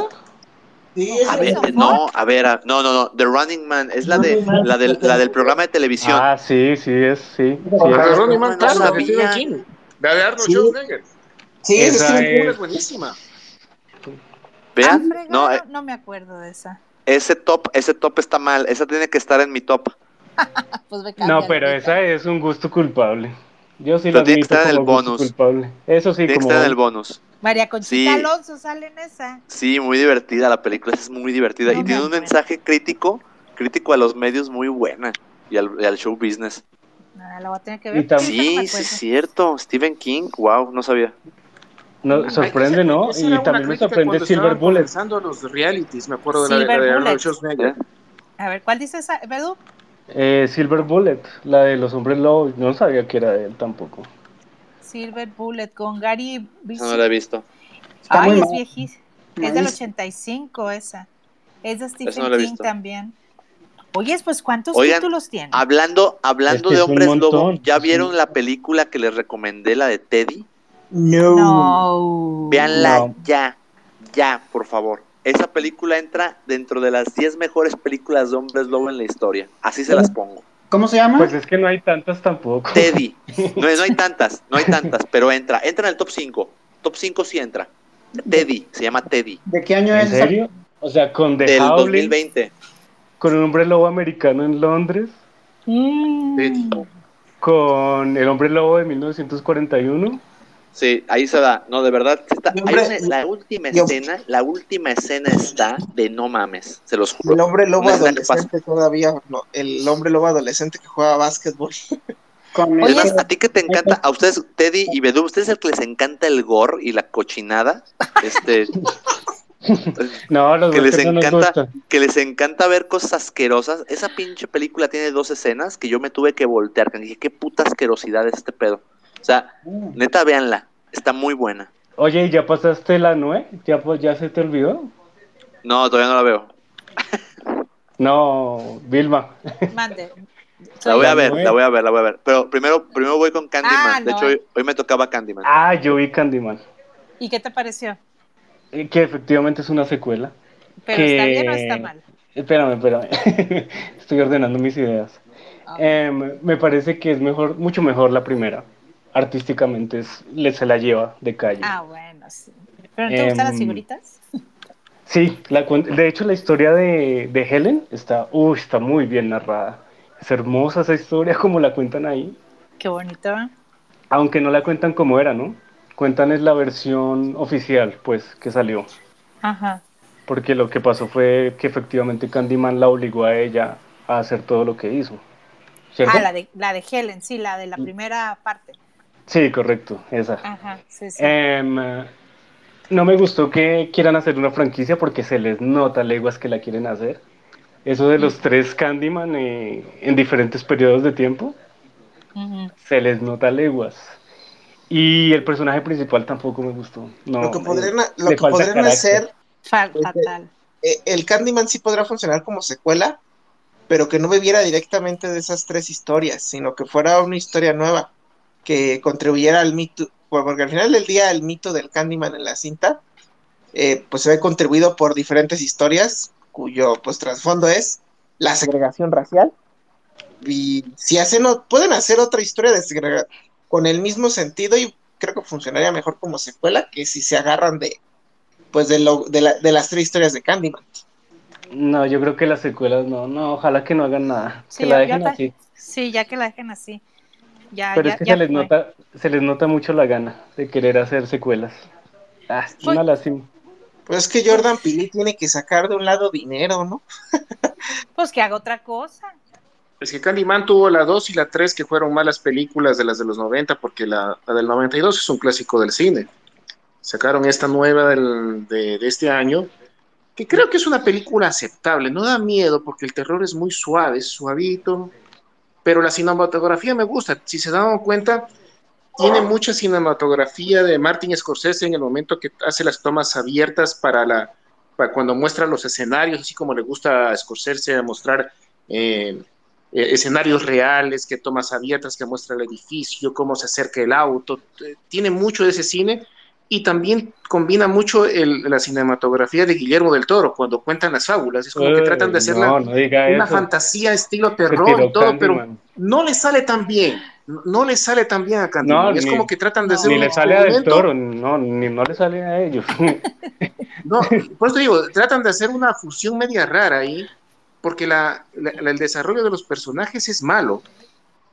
Sí, es A de- ver, no, a ver, a- no, no, no, The Running Man, es la de Running Man. la del, la del programa de televisión. Ah, sí, sí es, sí. sí Pero- La de es. Ronnie no, Man, no claro, la de sabía. Stephen King. De Arnold Sí. Schwarzenegger. sí, es de Esa Stephen King. Es es. buenísima. Vean, fregado, no, eh, no me acuerdo de esa. ese top, ese top está mal, esa tiene que estar en mi top. Pues ve, No, pero esa es un gusto culpable. Yo sí lo tiene que admito estar en el bonus. culpable. Eso sí, Tiene que como estar en el bonus. María Conchita Sí. Alonso sale en esa. Sí, muy divertida la película, es muy divertida. No y me tiene un mensaje crítico, crítico a los medios muy buena. Y al, y al show business. Ah, la voy a tener que ver. me Sí, sí es cierto. Stephen King, wow, no sabía. No, sorprende, ¿no? Y también me sorprende Silver Bullet. comenzando los realities, me acuerdo de la, Silver la de Arnold Bullet. Schwarzenegger. ¿Eh? A ver, ¿cuál dice esa? ¿Bedu? Eh, Silver Bullet, la de los hombres lobos. No sabía que era de él tampoco. Silver Bullet con Gary no la he visto. Está Ay, es viejísima. Es del Nice. 85 esa. Es de Stephen no King también. Oye, pues ¿cuántos Oigan, títulos tiene? Hablando, hablando Es que de hombres montón, lobo, ¿ya vieron la película que les recomendé, la de Teddy? No. No. Véanla No. ya, ya, por favor. Esa película entra dentro de las 10 mejores películas de hombres lobo en la historia. Así se las pongo. ¿Cómo se llama? Pues es que no hay tantas tampoco. Teddy. No, no hay tantas, no hay tantas, pero entra. Entra en el top 5. Top 5 sí entra. Teddy, se llama Teddy. ¿De qué año ¿En es esa? serio? O sea, con The Del Howling, 2020. con un hombre lobo americano en Londres, Mm. Con el hombre lobo de 1941. Sí, ahí se da. No, de verdad. está- El hay hombre- una- la última Yo- escena, la última escena está de no mames, se los juro. El hombre lobo adolescente todavía, no, el hombre lobo adolescente que juega básquetbol. Con a ti que te encanta, a ustedes, Teddy y Bedú, ¿ustedes es el que les encanta el gore y la cochinada? Este, No, los que les no encanta, que les encanta ver cosas asquerosas. Esa pinche película tiene dos escenas que yo me tuve que voltear, que dije, qué puta asquerosidad es este pedo. O sea, neta, véanla, está muy buena. Oye, ¿y ya pasaste la Noé? ¿Ya, pues, ¿Ya se te olvidó? No, todavía no la veo. No, Vilma. Mande. La voy a ver, la voy a ver, la voy a ver. Pero primero, primero voy con Candyman. Ah, de no. hecho, hoy, hoy me tocaba Candyman. Ah, yo vi Candyman. ¿Y qué te pareció? eh, Que efectivamente es una secuela. ¿Pero Que- está bien o está mal? Espérame, espérame. Estoy ordenando mis ideas. Em, me parece que es mejor, mucho mejor la primera. Artísticamente es, le, se la lleva de calle. Ah, bueno, sí. ¿Pero no te gustan las Em, figuritas? Sí, la, de hecho la historia de, de Helen está, uy, está muy bien narrada. Es hermosa esa historia como la cuentan ahí. Qué bonito. ¿eh? Aunque no la cuentan como era, ¿no? Cuentan es la versión oficial, pues, que salió. Ajá. Porque lo que pasó fue que efectivamente Candyman la obligó a ella a hacer todo lo que hizo. ¿Cierto? Ah, la de, la de Helen, sí, la de la primera parte. Sí, correcto, esa. Ajá, sí, sí. Em, no me gustó que quieran hacer una franquicia porque se les nota leguas que la quieren hacer. Eso de los tres Candyman eh, en diferentes periodos de tiempo, se les nota leguas. Y el personaje principal tampoco me gustó. No, lo que podrían, eh, lo que podrían hacer, Fa- fatal. eh, el Candyman sí podrá funcionar como secuela, pero que no bebiera directamente de esas tres historias, sino que fuera una historia nueva, que contribuyera al mito, porque al final del día el mito del Candyman en la cinta, eh, pues se ve contribuido por diferentes historias, cuyo pues trasfondo es la segregación racial. Y si hacen, o- pueden hacer otra historia de segrega- con el mismo sentido y creo que funcionaría mejor como secuela que si se agarran de pues de, lo, de, la- de las tres historias de Candyman. No, yo creo que las secuelas no, no, ojalá que no hagan nada, Sí, que la dejen así. Sí, ya que la dejen así. Ya, Pero ya, es que ya se les fue. nota, se les nota mucho la gana de querer hacer secuelas. Ah, es una Pues- lástima. Pues es que Jordan Peele tiene que sacar de un lado dinero, ¿no? Pues que haga otra cosa. Es que Candyman tuvo la 2 y la 3 que fueron malas películas de las de los 90, porque la, la del 92 es un clásico del cine. Sacaron esta nueva del- de, de este año, que creo que es una película aceptable. No da miedo porque el terror es muy suave, es suavito, pero la cinematografía me gusta. Si se dan cuenta, tiene mucha cinematografía de Martin Scorsese en el momento que hace las tomas abiertas para la para cuando muestra los escenarios, así como le gusta a Scorsese mostrar eh, eh, escenarios reales, que tomas abiertas, que muestra el edificio, cómo se acerca el auto. Eh, Tiene mucho de ese cine y también combina mucho el- la cinematografía de Guillermo del Toro cuando cuentan las fábulas. Es como que tratan de hacer no, no una eso. fantasía estilo terror y todo, pero no le sale tan bien. No le sale tan bien a Candyman. No, es ni- como que tratan de no. hacer Ni un le sale a Del. Toro, no, ni no le sale a ellos. No, por eso digo, tratan de hacer una fusión media rara ahí, porque la, la- la- el desarrollo de los personajes es malo.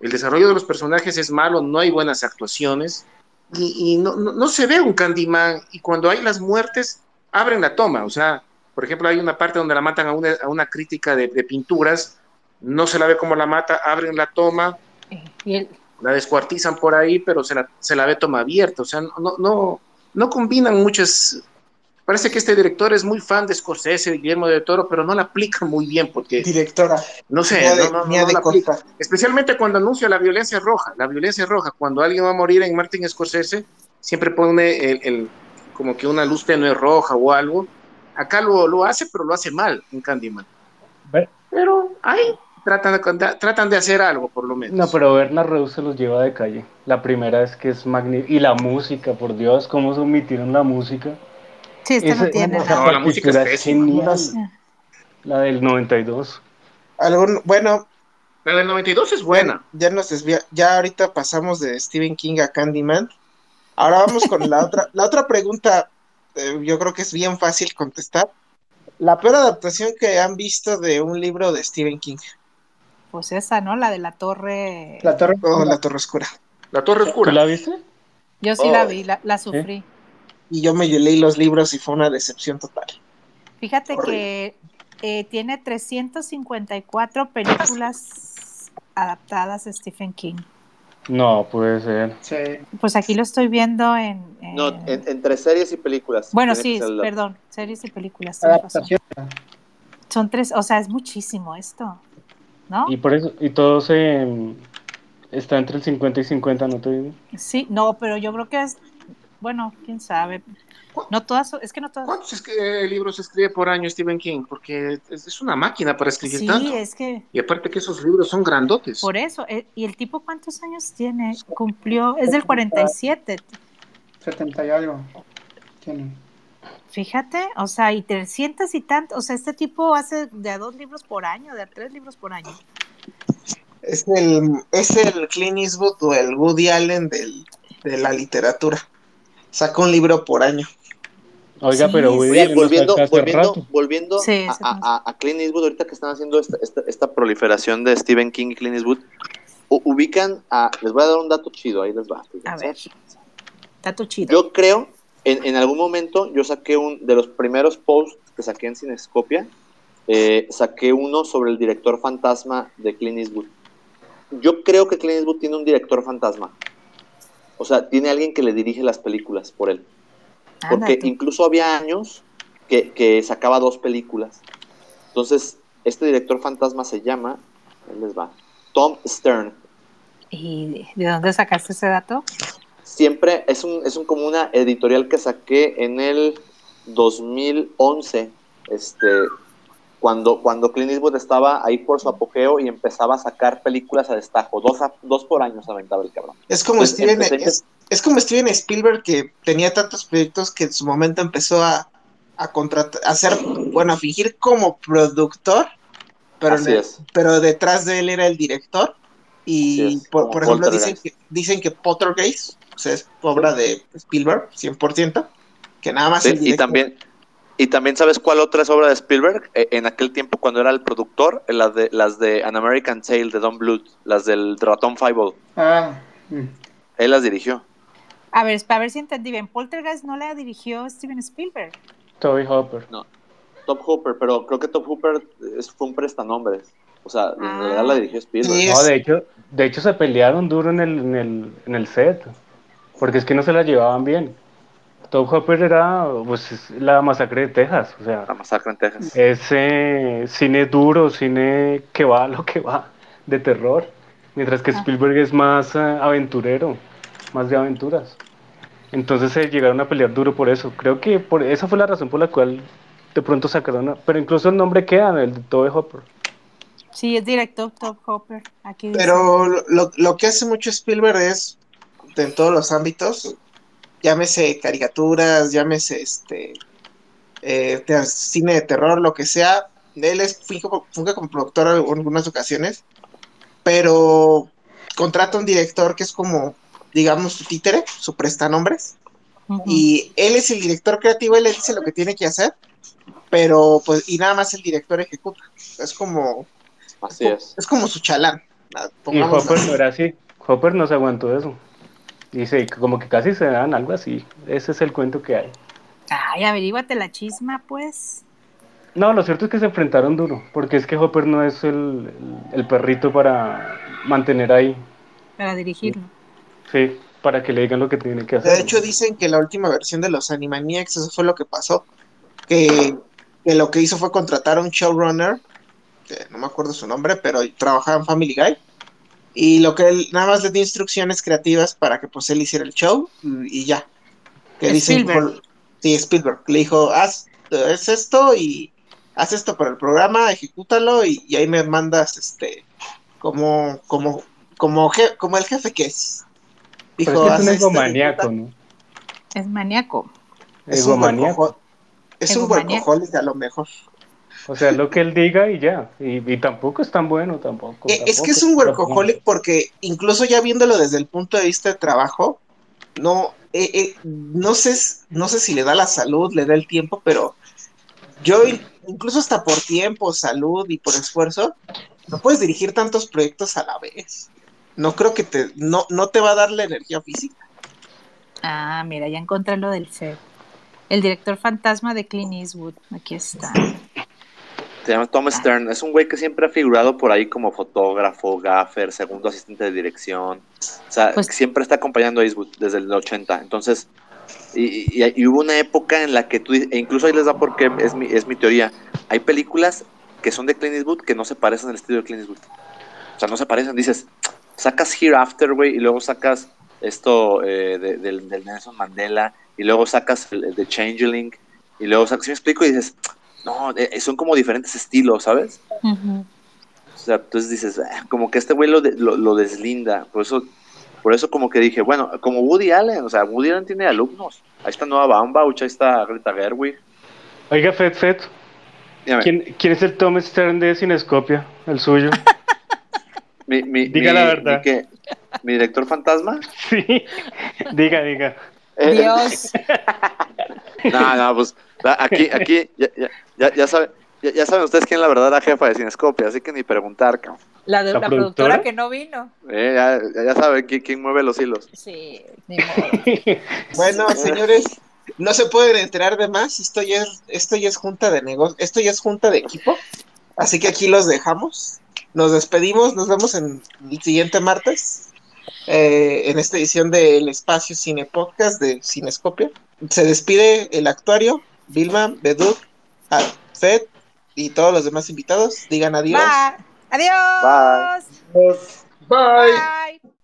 el desarrollo de los personajes es malo, no hay buenas actuaciones y, y no, no, no se ve un Candyman y cuando hay las muertes abren la toma, o sea, por ejemplo, hay una parte donde la matan a una, a una crítica de, de pinturas, no se la ve cómo la mata, abren la toma, Y el- la descuartizan por ahí, pero se la, se la ve toma abierta. O sea, no, no, no, no combinan muchas. Parece que este director es muy fan de Scorsese, de Guillermo de Toro, pero no la aplica muy bien porque, Directora. no sé, de- no, no, no, de la aplica. Especialmente cuando anuncia la violencia roja. La violencia roja, cuando alguien va a morir en Martin Scorsese, siempre pone el, el- como que una luz tenue roja o algo. Acá lo, lo hace, pero lo hace mal en Candyman. Ve- Pero ahí tratan de, tratan de hacer algo, por lo menos. No, pero Bernard Reus se los lleva de calle. La primera es que es magnífica. Y la música, por Dios, cómo se omitieron la música. Sí, este no tiene esa No, nada. la música es partitura es pésima. genial. La del 92. Algún, bueno, La del 92 es buena. ya nos desvía, ya ahorita pasamos de Stephen King a Candyman. Ahora vamos con la otra, la otra pregunta, eh, yo creo que es bien fácil contestar. La peor adaptación que han visto de un libro de Stephen King, Pues esa, ¿no? La de la torre. La torre. o La Torre Oscura. La Torre ¿Tú Oscura. la viste? Yo sí Oh. la vi, la, la sufrí. Y yo me leí los libros y fue una decepción total. Fíjate que eh, tiene 354 películas adaptadas de Stephen King. No, puede ser. Sí. Pues aquí lo estoy viendo en... en- No, en- entre series y películas. Bueno, sí, perdón, series y películas. Son tres, o sea, es muchísimo esto, ¿no? Y por eso, y todo se está entre el 50 y 50, ¿no te digo? Sí, no, pero yo creo que es, bueno, quién sabe. No todas, es que no todas. ¿Cuántos es- eh, libros escribe por año Stephen King? Porque es, es una máquina para escribir Sí, tanto. es que Y aparte que esos libros son grandotes. por eso. eh, ¿Y el tipo cuántos años tiene? Cumplió, es del 47. 70 y algo. Tiene. Fíjate, o sea, y 300 y tantos, o sea, este tipo hace de a dos libros por año, de a tres libros por año. Es el, es el Clint Eastwood o el Woody Allen del, de la literatura. Saca un libro por año. Oiga, Sí, pero Oye, volviendo, volviendo, volviendo Sí, a, a- a- Clint Eastwood, ahorita que están haciendo esta, esta, esta proliferación de Stephen King y Clint Eastwood, u- ubican a, les voy a dar un dato chido, ahí les va. A ver. Tu chido. Yo creo, en, en algún momento, yo saqué un, de los primeros posts que saqué en Cinescopia, eh, saqué uno sobre el director fantasma de Clint Eastwood. Yo creo que Clint Eastwood tiene un director fantasma. O sea, tiene alguien que le dirige las películas por él. Porque Ándate. incluso había años que, que sacaba dos películas. Entonces, este director fantasma se llama, ahí les va, Tom Stern. ¿Y de dónde sacaste ese dato? Siempre es un, es un como una editorial que saqué en el 2011, este, cuando, cuando Clint Eastwood estaba ahí por su apogeo y empezaba a sacar películas a destajo. Dos, a- dos por año se aventaba el cabrón. Es como Steven, empecé- es, es como Steven Spielberg que tenía tantos proyectos que en su momento empezó a, a contratar, a hacer, bueno, a fingir como productor, pero, Así es. pero detrás de él era el director. Y por, ejemplo dicen que, dicen que Poltergeist o sea, es obra de Spielberg, 100%, que nada más Sí, el y también y también sabes cuál otra es obra de Spielberg Eh, en aquel tiempo cuando era el productor eh, las de las de An American Tale de Don Bluth las del ratón Fireball Ah, mm. él las dirigió A ver, a ver si entendí bien. Poltergeist no la dirigió Steven Spielberg. Toby Hopper. Top Hooper pero creo que Top Hooper es- fue un prestanombres o sea en Ah. realidad la dirigió Spielberg No, de hecho, de hecho se pelearon duro en el, en el, en el set, porque es que no se la llevaban bien. Top Hopper era pues es la masacre de Texas, o sea, la masacre en Texas ese cine duro, cine que va a lo que va, de terror, mientras que Ah. Spielberg es más eh, aventurero, más de aventuras. Entonces se llegaron a pelear duro por eso. Creo que por esa fue la razón por la cual de pronto sacaron, a- pero incluso el nombre queda, el de Toby Hopper. Sí, es director Top Hopper. Aquí dice. Pero lo, lo que hace mucho Spielberg es, en todos los ámbitos, llámese caricaturas, llámese este eh, te- cine de terror, lo que sea, él es funge como productor en algunas ocasiones, pero contrata un director que es como, digamos, su títere, su prestanombres, Ujú. y él es el director creativo, él le dice lo que tiene que hacer, pero pues, y nada más el director ejecuta. Es como, así es es como su chalán. nada, Y Hopper no era así. Hopper no se aguantó eso. Dice, como que casi se dan algo así. Ese es el cuento que hay. Ay, averíguate la chisma, pues. No, lo cierto es que se enfrentaron duro, porque es que Hopper no es el, el perrito para mantener ahí, Para dirigirlo. sí, para que le digan lo que tiene que hacer. De hecho, dicen que la última versión de los Animaniacs, eso fue lo que pasó. Que, que lo que hizo fue contratar a un showrunner, que no me acuerdo su nombre, pero trabajaba en Family Guy. Y lo que él nada más le dio instrucciones creativas para que pues él hiciera el show y ya. Que dicen Spielberg. por- sí, Spielberg. Le dijo, haz, haz esto y haz esto para el programa, ejecútalo y, y ahí me mandas este como, como, como, je- como el jefe que es. Dijo, es que "Haz es un egomaníaco, ejecuta". ¿no? Es maníaco. Es un workohol- Es un a lo mejor. O sea, lo que él diga y ya. Y, y tampoco es tan bueno, tampoco. Eh, es tampoco que es un workaholic porque incluso ya viéndolo desde el punto de vista de trabajo, no, eh, eh, no sé, no sé si le da la salud, le da el tiempo, pero yo in- incluso hasta por tiempo, salud y por esfuerzo, no puedes dirigir tantos proyectos a la vez. No creo que te, no, no te va a dar la energía física. Ah, mira, ya encontré lo del FED. El director fantasma de Clint Eastwood. Aquí está. Se llama Tom Stern. Es un güey que siempre ha figurado por ahí como fotógrafo, gaffer, segundo asistente de dirección. O sea, Pues- siempre está acompañando a Eastwood desde el 80. Entonces, y, y- y hubo una época en la que tú, e incluso ahí les da porque es mi, es mi teoría. Hay películas que son de Clint Eastwood que no se parecen al estilo de Clint Eastwood. O sea, no se parecen. Dices, sacas Hereafter, güey, y luego sacas esto eh, de- del, del Nelson Mandela, y luego sacas el, el de Changeling, y luego sacas, ¿sí me explico? Y dices, no, eh, son como diferentes estilos, ¿sabes? O sea, entonces dices, "Ah", como que este güey lo, de- lo, lo deslinda. Por eso, por eso como que dije, bueno, como Woody Allen, o sea, Woody Allen tiene alumnos. Ahí está Noah Baumbach, ahí está Greta Gerwig. Oiga, Fed, Fed, ¿quién, quién es el Tom Stern de Cinescopia? El suyo. mi, mi- diga mi- la verdad. ¿Mi director fantasma? sí. Diga, diga. Eh, Dios. No, no, pues la- aquí, aquí, ya, ya, ya, ya saben, ya, ya saben ustedes quién es la verdadera jefa de Cinescopia, así que ni preguntar, cabrón. La, de, ¿La la productora? productora que no vino. Eh, ya, ya- ya saben quién, quién mueve los hilos. Sí, ni modo. Bueno, señores, no se pueden enterar de más. Esto ya es, esto ya es junta de negocio, esto ya es junta de equipo. Así que aquí los dejamos. Nos despedimos, nos vemos en el siguiente martes. Eh, en esta edición del Espacio Cine Podcast de Cinescopia. Se despide el actuario, Vilma, Beduk, Fed y todos los demás invitados. Digan adiós. Bye. Adiós. Bye. Bye. Bye.